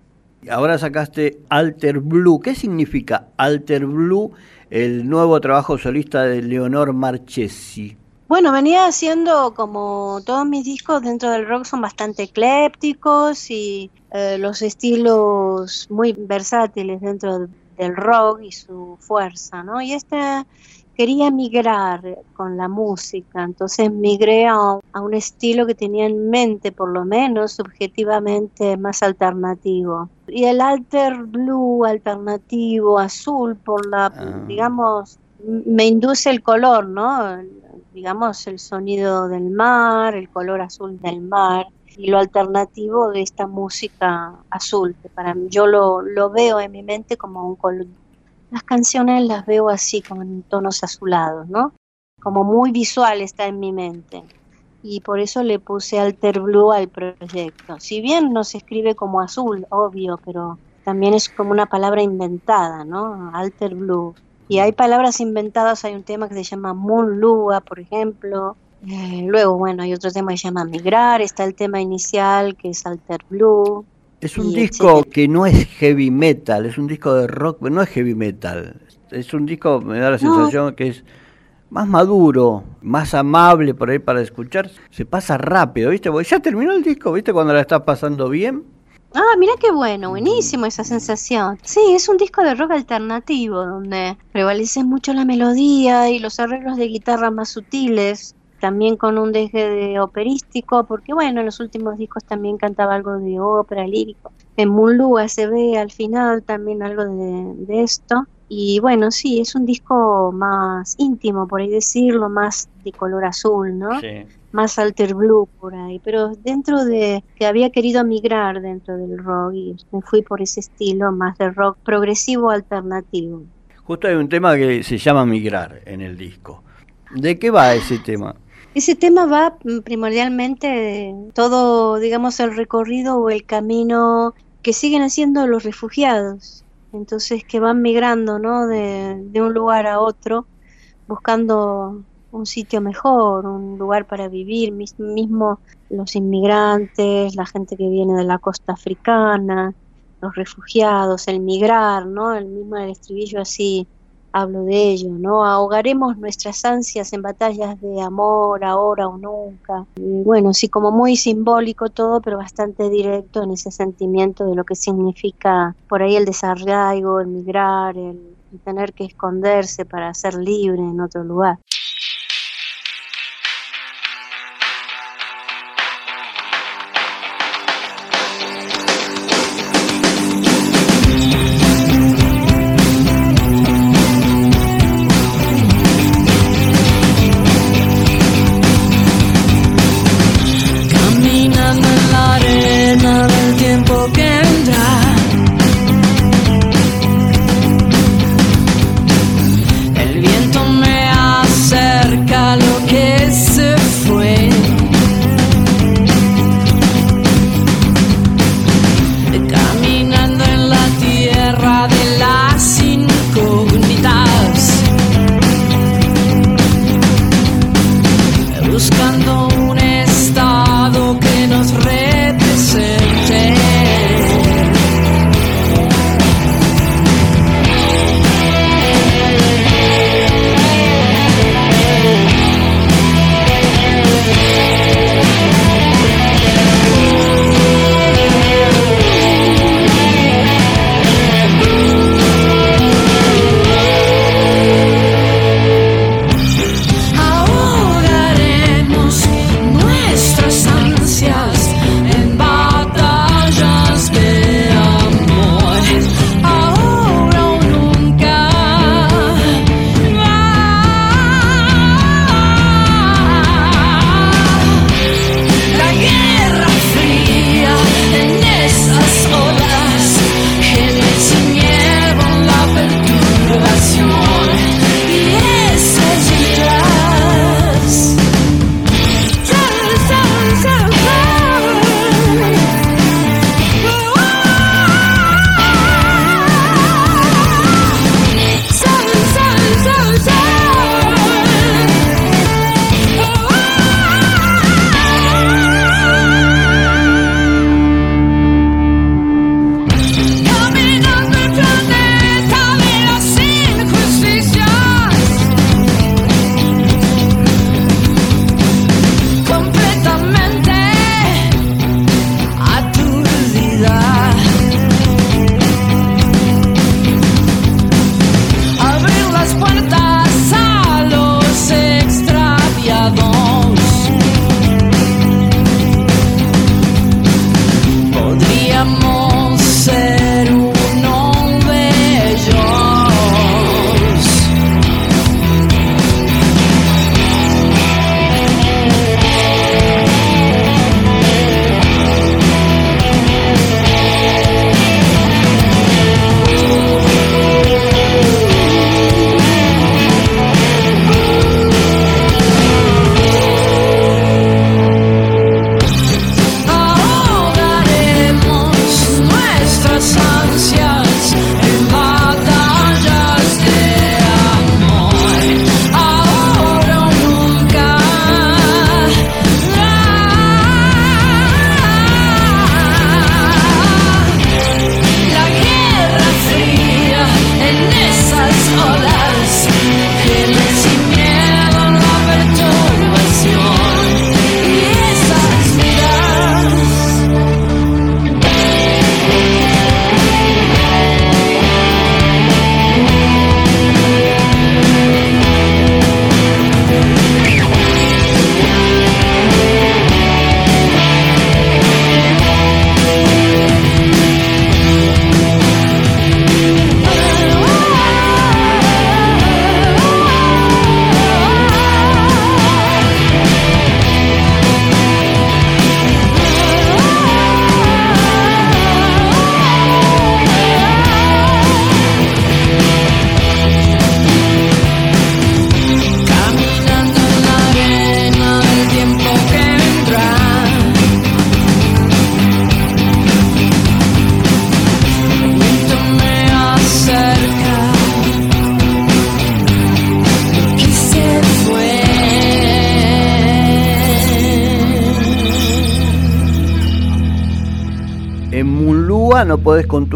Ahora sacaste Alter Blue. ¿Qué significa Alter Blue, el nuevo trabajo solista de Leonor Marchesi? Bueno, venía haciendo como todos mis discos dentro del rock son bastante eclépticos y eh, los estilos muy versátiles dentro del rock y su fuerza, ¿no? Y este quería migrar con la música, entonces migré a, a, un estilo que tenía en mente, por lo menos subjetivamente, más alternativo. Y el alter blue alternativo, azul, por la, ah. digamos, me induce el color, ¿no? Digamos, el sonido del mar, el color azul del mar y lo alternativo de esta música azul, que para mí yo lo, lo veo en mi mente como un color. Las canciones las veo así, como en tonos azulados, ¿no? Como muy visual está en mi mente. Y por eso le puse Alter Blue al proyecto. Si bien no se escribe como azul, obvio, pero también es como una palabra inventada, ¿no? Alter Blue. Y hay palabras inventadas, hay un tema que se llama Moon Lua, por ejemplo. Eh, luego, bueno, hay otro tema que se llama Migrar, está el tema inicial que es Alter Blue. Es un disco que no es heavy metal, es un disco de rock, pero no es heavy metal. Es un disco, me da la sensación que es más maduro, más amable por ahí para escuchar. Se pasa rápido, ¿viste? Porque ya terminó el disco, ¿viste? Cuando la estás pasando bien Ah, mira qué bueno, buenísimo esa sensación. Sí, es un disco de rock alternativo donde prevalece mucho la melodía y los arreglos de guitarra más sutiles, también con un deje de operístico, porque bueno, en los últimos discos también cantaba algo de ópera lírico. En Mulúa se ve al final también algo de, de esto. Y bueno, sí, es un disco más íntimo, por ahí decirlo, más de color azul, ¿no? Sí más alter blue por ahí, pero dentro de que había querido migrar dentro del rock y me fui por ese estilo más de rock progresivo alternativo. Justo hay un tema que se llama Migrar en el disco. ¿De qué va ese tema? Ese tema va primordialmente de todo, digamos, el recorrido o el camino que siguen haciendo los refugiados. Entonces que van migrando, ¿no? De, de un lugar a otro, buscando un sitio mejor, un lugar para vivir, mismo los inmigrantes, la gente que viene de la costa africana, los refugiados, el migrar, ¿no? El mismo estribillo así hablo de ello, ¿no? Ahogaremos nuestras ansias en batallas de amor, ahora o nunca. Bueno, sí, como muy simbólico todo, pero bastante directo en ese sentimiento de lo que significa por ahí el desarraigo, el migrar, el tener que esconderse para ser libre en otro lugar.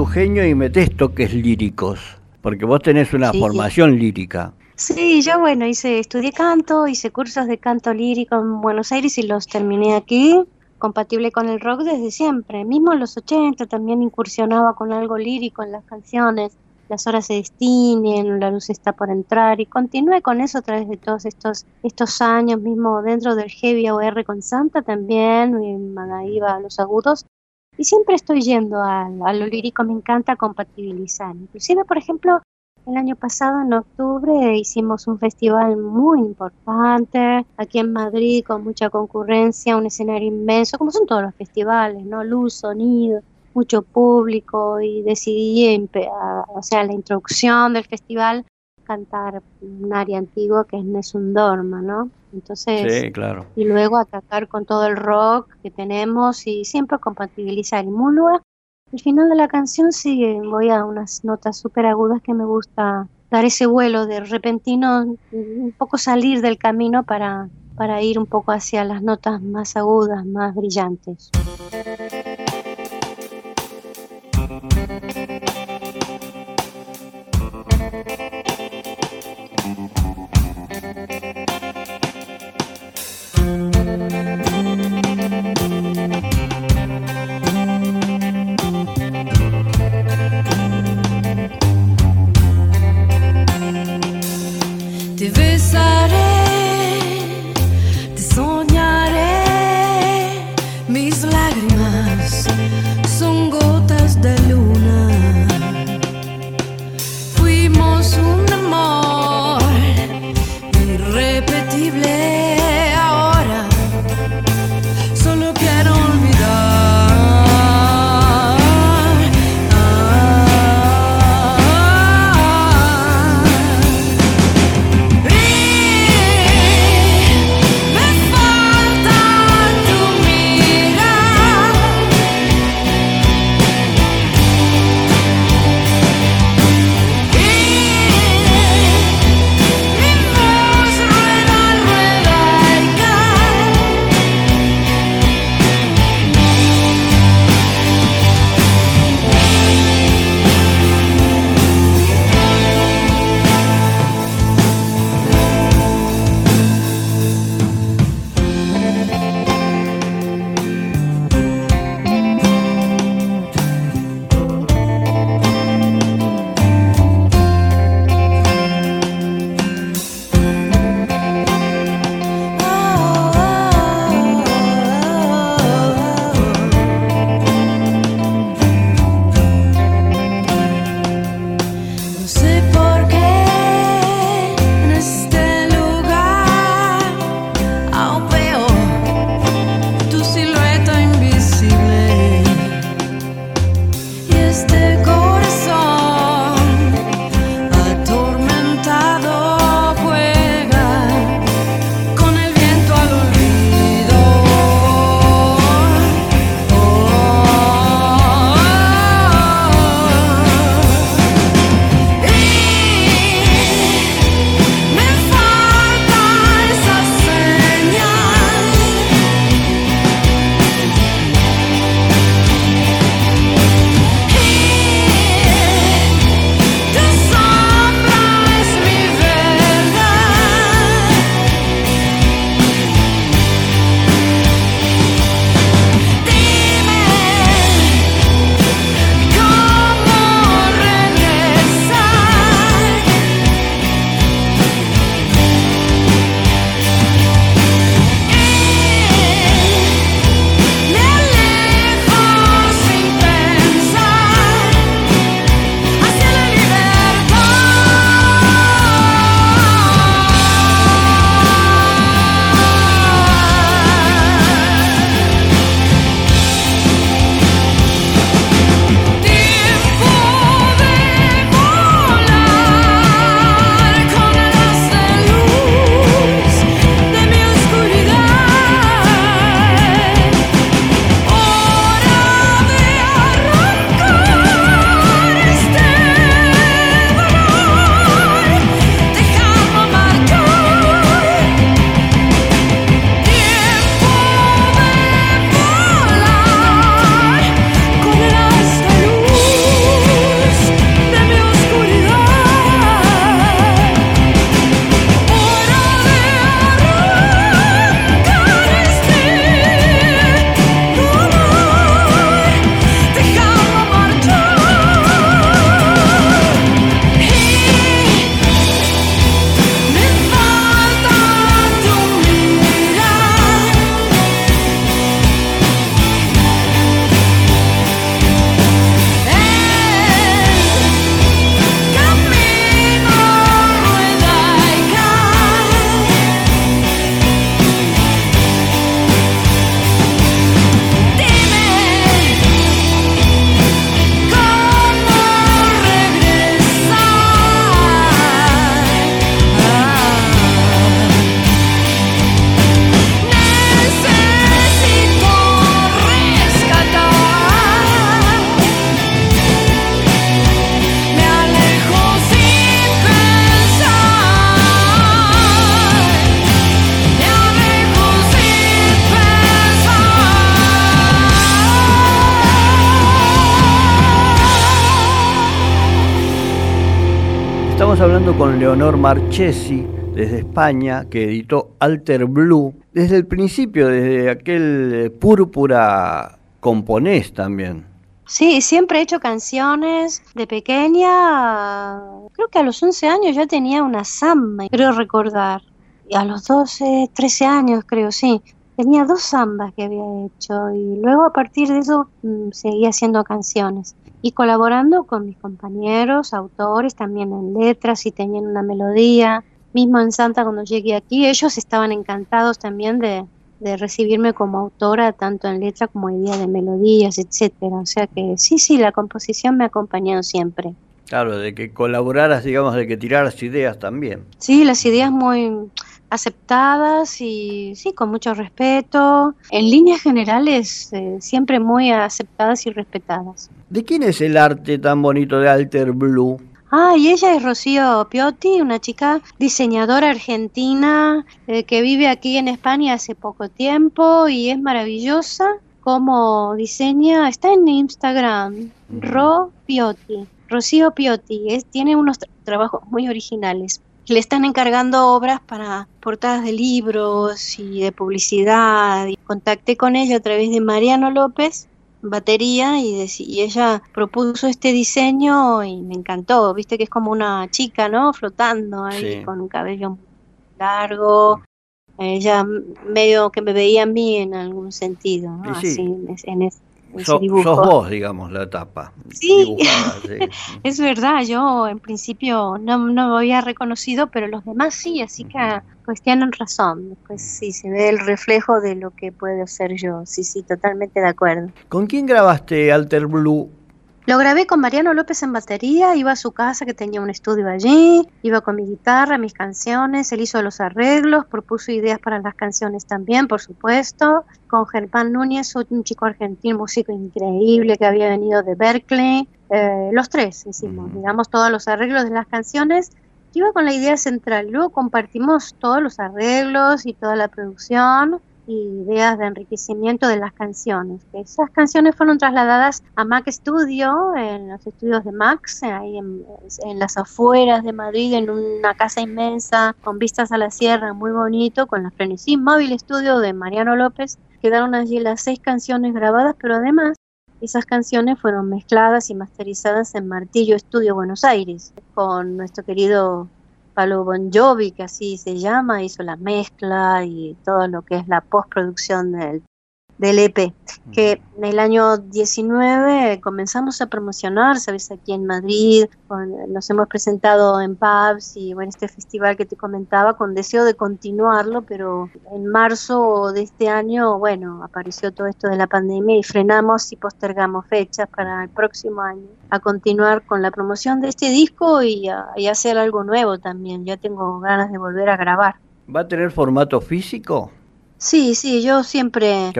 Tu genio y metés toques líricos. Porque vos tenés una formación lírica. Sí, yo bueno, hice, estudié canto, hice cursos de canto lírico en Buenos Aires y los terminé aquí, compatible con el rock desde siempre. Mismo en los 80 también incursionaba con algo lírico en las canciones. Las horas se destiñen, la luz está por entrar y continué con eso a través de todos estos estos años, mismo dentro del heavy OR con Santa también, iba a los agudos y siempre estoy yendo a, a lo me encanta compatibilizar. Inclusive, por ejemplo, el año pasado, en octubre, hicimos un festival muy importante aquí en Madrid con mucha concurrencia, un escenario inmenso, como son todos los festivales, ¿no? Luz, sonido, mucho público y decidí, o sea, la introducción del festival, cantar un área antigua que es Nessun Dorma, ¿no? Entonces, sí, claro. y luego atacar con todo el rock que tenemos y siempre compatibilizar. Y Mulua al final de la canción sí voy a unas notas súper agudas que me gusta dar ese vuelo de repentino, un poco salir del camino para, para ir un poco hacia las notas más agudas, más brillantes. Mis Leonor Marchesi desde España, que editó Alter Blue. Desde el principio, desde aquel eh, Púrpura, componés también. Sí, siempre he hecho canciones. De pequeña, creo que a los 11 años ya tenía una samba, creo recordar. Y a los 12, 13 años, creo, sí. Tenía dos zambas que había hecho y luego a partir de eso mm, seguía haciendo canciones y colaborando con mis compañeros, autores, también en letras y tenían una melodía. Mismo en Santa cuando llegué aquí, ellos estaban encantados también de, de recibirme como autora, tanto en letra como idea de melodías, etcétera. O sea que sí, sí, la composición me ha acompañado siempre. Claro, de que colaboraras, digamos, de que tiraras ideas también. Sí, las ideas muy aceptadas y sí, con mucho respeto. En líneas generales, eh, siempre muy aceptadas y respetadas. ¿De quién es el arte tan bonito de Alter Blue? Ah, y ella es Rocío Piotti, una chica diseñadora argentina eh, que vive aquí en España hace poco tiempo y es maravillosa como diseña, está en Instagram, Ro Piotti, Rocío Piotti, es, tiene unos trabajos muy originales. Le están encargando obras para portadas de libros y de publicidad. Y contacté con ella a través de Mariano López, batería y, y, ella propuso este diseño y me encantó, viste que es como una chica, ¿no? Flotando ahí con un cabello largo. Ella medio que me veía a mí en algún sentido, ¿no? Así, en, ese sos vos, digamos, la tapa. (laughs) Sí, es verdad, yo en principio no, no me había reconocido, pero los demás sí, así que pues tienen razón, pues sí, se ve el reflejo de lo que puedo ser yo, sí, sí, totalmente de acuerdo. ¿Con quién grabaste Alter Blue? Lo grabé con Mariano López en batería, iba a su casa que tenía un estudio allí, iba con mi guitarra, mis canciones, él hizo los arreglos, propuso ideas para las canciones también, por supuesto, con Germán Núñez, un chico argentino, músico increíble que había venido de Berkeley, eh, los tres hicimos, digamos, todos los arreglos de las canciones, iba con la idea central, luego compartimos todos los arreglos y toda la producción, ideas de enriquecimiento de las canciones. Esas canciones fueron trasladadas a Mac Studio, en los estudios de Max, ahí en, las afueras de Madrid, en una casa inmensa con vistas a la sierra, muy bonito, con la Frenesí Móvil Studio de Mariano López. Quedaron allí las seis canciones grabadas, pero además esas canciones fueron mezcladas y masterizadas en Martillo Studio Buenos Aires, con nuestro querido Palo Bon Jovi, que así se llama, hizo la mezcla y todo lo que es la postproducción del, del EP, que en el año 19 comenzamos a promocionar, sabes, aquí en Madrid, nos hemos presentado en pubs y en este festival que te comentaba con deseo de continuarlo, pero en marzo de este año, bueno, apareció todo esto de la pandemia y frenamos y postergamos fechas para el próximo año a continuar con la promoción de este disco y, y hacer algo nuevo también, ya tengo ganas de volver a grabar. ¿Va a tener formato físico? Sí, sí, yo siempre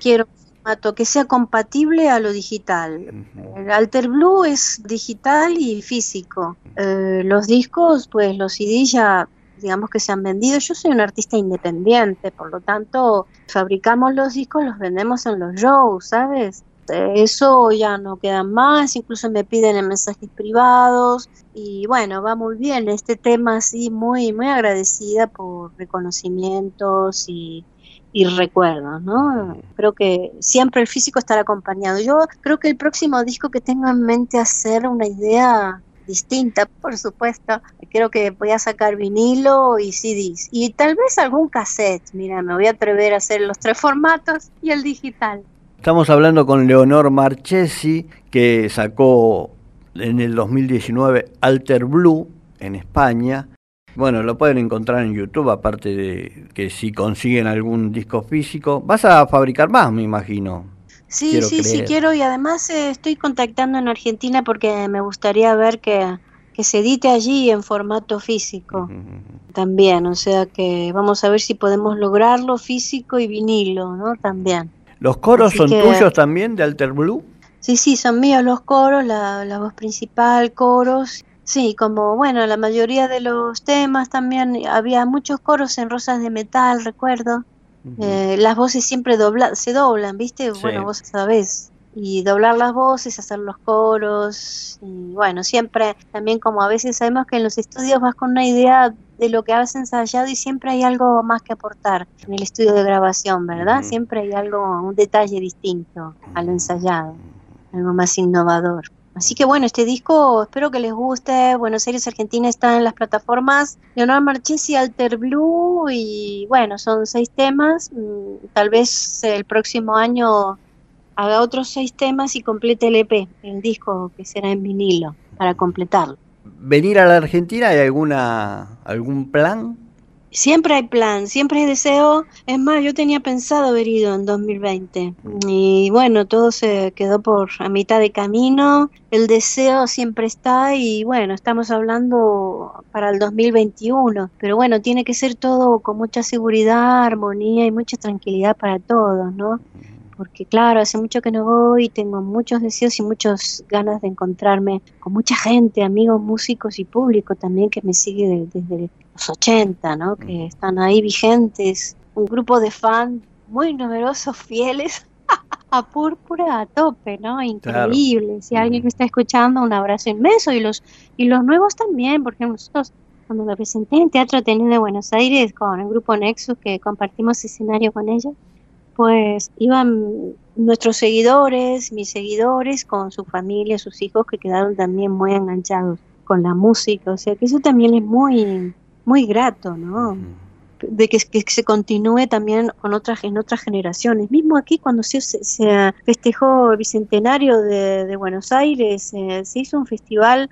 quiero un formato que sea compatible a lo digital. El Alter Blue es digital y físico. Eh, los discos, pues los CD ya digamos que se han vendido. Yo soy un artista independiente, por lo tanto, fabricamos los discos, los vendemos en los shows, ¿sabes? Eso ya no queda más, incluso me piden en mensajes privados y bueno, va muy bien este tema así, muy, muy agradecida por reconocimientos y, y recuerdos, ¿no? Creo que siempre el físico estará acompañado. Yo creo que el próximo disco que tengo en mente hacer una idea distinta, por supuesto. Creo que voy a sacar vinilo y CDs y tal vez algún cassette. Mira, me voy a atrever a hacer los tres formatos y el digital. Estamos hablando con Leonor Marchesi, que sacó en el 2019 Alter Blue en España. Bueno, lo pueden encontrar en YouTube, aparte de que si consiguen algún disco físico. Vas a fabricar más, me imagino. Sí, sí, sí quiero y además eh, estoy contactando en Argentina porque me gustaría ver que, que se edite allí en formato físico también. O sea que vamos a ver si podemos lograrlo físico y vinilo, ¿no? También. ¿Los coros son tuyos también de Alter Blue? Sí, sí, son míos los coros, la, la, voz principal, coros. Sí, como bueno, la mayoría de los temas también había muchos coros en Rosas de Metal, recuerdo. eh, las voces siempre dobla, se doblan, ¿viste? Bueno, vos sabés. Y doblar las voces, hacer los coros y bueno, siempre también como a veces sabemos que en los estudios vas con una idea de lo que has ensayado y siempre hay algo más que aportar en el estudio de grabación, ¿verdad? Siempre hay algo, un detalle distinto a lo ensayado, algo más innovador. Así que bueno, este disco espero que les guste. Buenos Aires, Argentina está en las plataformas Leonardo Marchesi, Alter Blue y bueno, son seis temas. Mm, tal vez el próximo año haga otros seis temas y complete el EP, el disco que será en vinilo, para completarlo. ¿Venir a la Argentina hay alguna algún plan? Siempre hay plan, siempre hay deseo. Es más, yo tenía pensado haber ido en 2020 y bueno, todo se quedó por a mitad de camino. El deseo siempre está y bueno, estamos hablando para el 2021, pero bueno, tiene que ser todo con mucha seguridad, armonía y mucha tranquilidad para todos, ¿no? Porque claro, hace mucho que no voy, tengo muchos deseos y muchas ganas de encontrarme con mucha gente, amigos, músicos y público también que me sigue desde los 80, ¿no? Que están ahí vigentes, un grupo de fans muy numerosos, fieles. (laughs) a púrpura a tope, ¿no? Increíble. Si alguien me está escuchando, un abrazo inmenso y los y los nuevos también, porque nosotros cuando me presenté en Teatro Ateneo de Buenos Aires con el grupo Nexus que compartimos escenario con ellos, pues iban nuestros seguidores, mis seguidores, con su familia, sus hijos, que quedaron también muy enganchados con la música. O sea que eso también es muy, muy grato, ¿no? de que, se continúe también con otras en otras generaciones. Mismo aquí cuando se, se festejó el bicentenario de, Buenos Aires, eh, se hizo un festival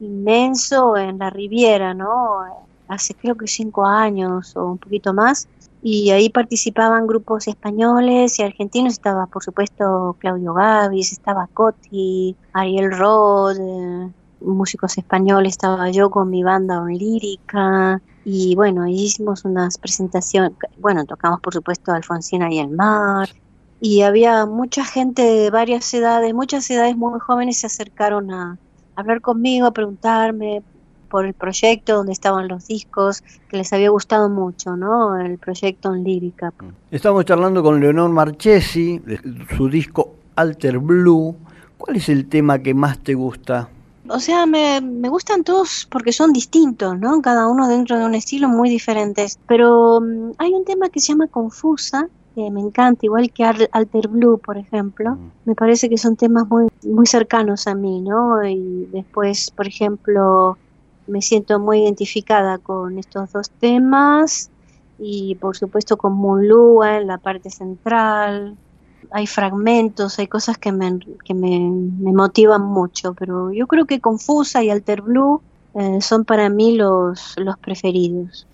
inmenso en la Riviera, ¿no? Hace creo que cinco años o un poquito más, y ahí participaban grupos españoles y argentinos, estaba por supuesto Claudio Gavis, estaba Coti, Ariel Rod, eh, músicos españoles, estaba yo con mi banda lírica y bueno, hicimos unas presentaciones, bueno, tocamos por supuesto Alfonsina y el mar. Y había mucha gente de varias edades, muchas edades muy jóvenes se acercaron a hablar conmigo, a preguntarme por el proyecto donde estaban los discos, que les había gustado mucho, ¿no? El proyecto en lírica. Estamos charlando con Leonor Marchesi, de su disco Alter Blue. ¿Cuál es el tema que más te gusta? O sea, me, me, gustan todos porque son distintos, ¿no? Cada uno dentro de un estilo muy diferentes. Pero mm, hay un tema que se llama Confusa, que me encanta, igual que Alter Blue, por ejemplo. Me parece que son temas muy, muy cercanos a mí, ¿no? Y después, por ejemplo, me siento muy identificada con estos dos temas y por supuesto con Mulúa en la parte central. Hay fragmentos, hay cosas que me, que me, motivan mucho, pero yo creo que Confusa y Alter Blue eh, son para mí los, los preferidos.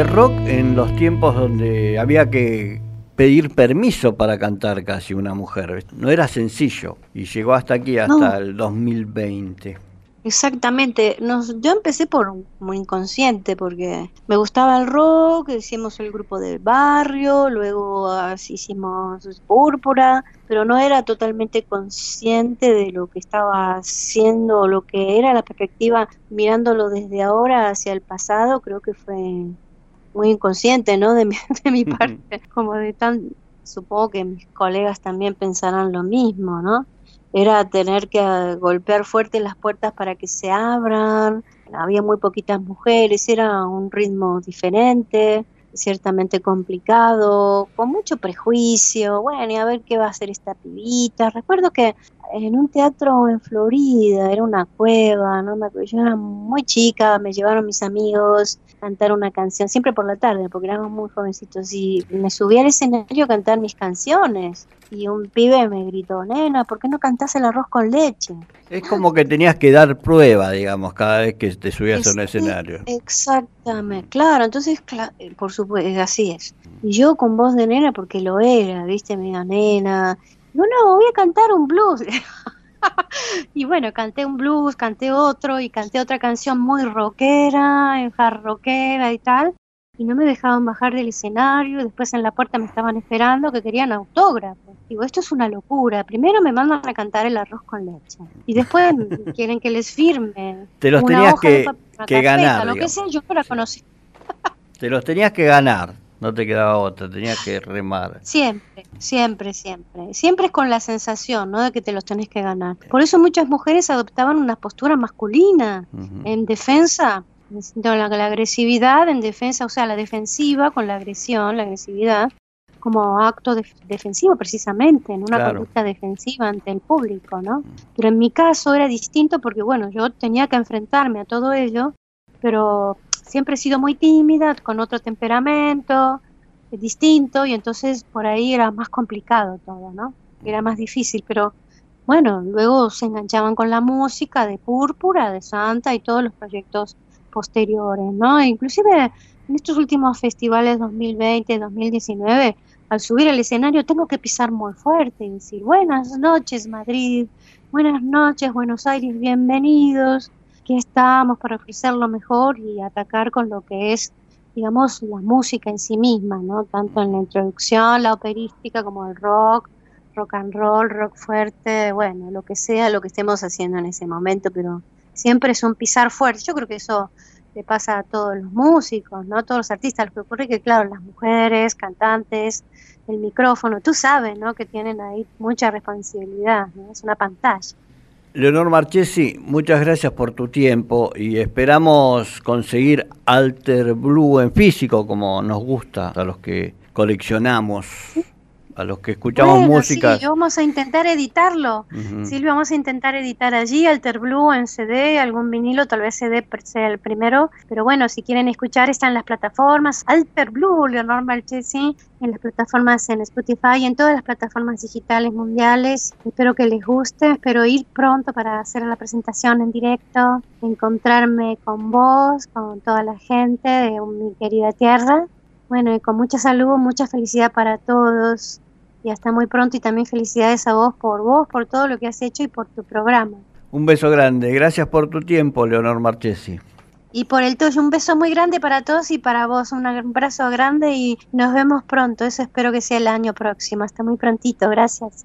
De rock en los tiempos donde había que pedir permiso para cantar casi una mujer. No era sencillo y llegó hasta aquí, hasta el 2020. Exactamente, Nos, yo empecé por muy inconsciente porque me gustaba el rock, hicimos el grupo del barrio, luego hicimos Púrpura, pero no era totalmente consciente de lo que estaba haciendo, lo que era la perspectiva mirándolo desde ahora hacia el pasado, creo que fue muy inconsciente, ¿no? De mi, (laughs) de mi parte, como de tan, supongo que mis colegas también pensarán lo mismo, ¿no? era tener que golpear fuerte las puertas para que se abran, había muy poquitas mujeres, era un ritmo diferente, ciertamente complicado, con mucho prejuicio, bueno, y a ver qué va a hacer esta pibita. Recuerdo que en un teatro en Florida, era una cueva, ¿no? Yo era muy chica, me llevaron mis amigos cantar una canción, siempre por la tarde, porque éramos muy jovencitos, y me subí al escenario a cantar mis canciones. Y un pibe me gritó, nena, ¿por qué no cantás el arroz con leche? Es como que tenías que dar prueba, digamos, cada vez que te subías a un escenario. Exactamente, claro, entonces, por supuesto, así es. Y yo con voz de nena, porque lo era, viste, me diga, nena, no, no, voy a cantar un blues. (laughs) (laughs) y bueno, canté un blues, canté otro y canté otra canción muy rockera, en hard rockera y tal. Y no me dejaban bajar del escenario. Después en la puerta me estaban esperando que querían autógrafos. Digo, esto es una locura. Primero me mandan a cantar el arroz con leche. Y después (laughs) quieren que les firme. Te los tenías que, que ganar. Lo que sea, yo no la conocí. Te los tenías que ganar. No te quedaba otra, tenías que remar. Siempre, siempre, siempre. Siempre es con la sensación, ¿no? De que te los tenés que ganar. Por eso muchas mujeres adoptaban una postura masculina en defensa, de la, agresividad, en defensa, o sea, la defensiva con la agresión, la agresividad, como acto defensivo precisamente, en una conducta defensiva ante el público, ¿no? Pero en mi caso era distinto porque, bueno, yo tenía que enfrentarme a todo ello, pero siempre he sido muy tímida, con otro temperamento, distinto, y entonces por ahí era más complicado todo, ¿no? Era más difícil, pero bueno, luego se enganchaban con la música de Púrpura, de Santa y todos los proyectos posteriores, ¿no? inclusive en estos últimos festivales 2020, 2019, al subir al escenario tengo que pisar muy fuerte y decir buenas noches Madrid, buenas noches Buenos Aires, bienvenidos estamos para ofrecer lo mejor y atacar con lo que es, digamos, la música en sí misma, ¿no? Tanto en la introducción, la operística, como el rock, rock and roll, rock fuerte, bueno, lo que sea, lo que estemos haciendo en ese momento, pero siempre es un pisar fuerte. Yo creo que eso le pasa a todos los músicos, ¿no? A todos los artistas. Lo que ocurre que, claro, las mujeres, cantantes, el micrófono, tú sabes, ¿no? Que tienen ahí mucha responsabilidad. Es una pantalla. Leonor Marchesi, muchas gracias por tu tiempo y esperamos conseguir Alter Blue en físico como nos gusta a los que coleccionamos a los que escuchamos música. Sí, vamos a intentar editarlo. Silvia, vamos a intentar editar allí Alter Blue en CD, algún vinilo, tal vez CD sea el primero. Pero bueno, si quieren escuchar, están las plataformas. Alter Blue, Leonor Marchesi, en las plataformas en Spotify y en todas las plataformas digitales mundiales. Espero que les guste, espero ir pronto para hacer la presentación en directo, encontrarme con vos, con toda la gente de mi querida tierra. Bueno, y con mucha salud, mucha felicidad para todos y hasta muy pronto y también felicidades a vos por vos, por todo lo que has hecho y por tu programa. Un beso grande, gracias por tu tiempo, Leonor Marchesi. Y por el tuyo, un beso muy grande para todos y para vos, un abrazo grande y nos vemos pronto, eso espero que sea el año próximo, hasta muy prontito, gracias.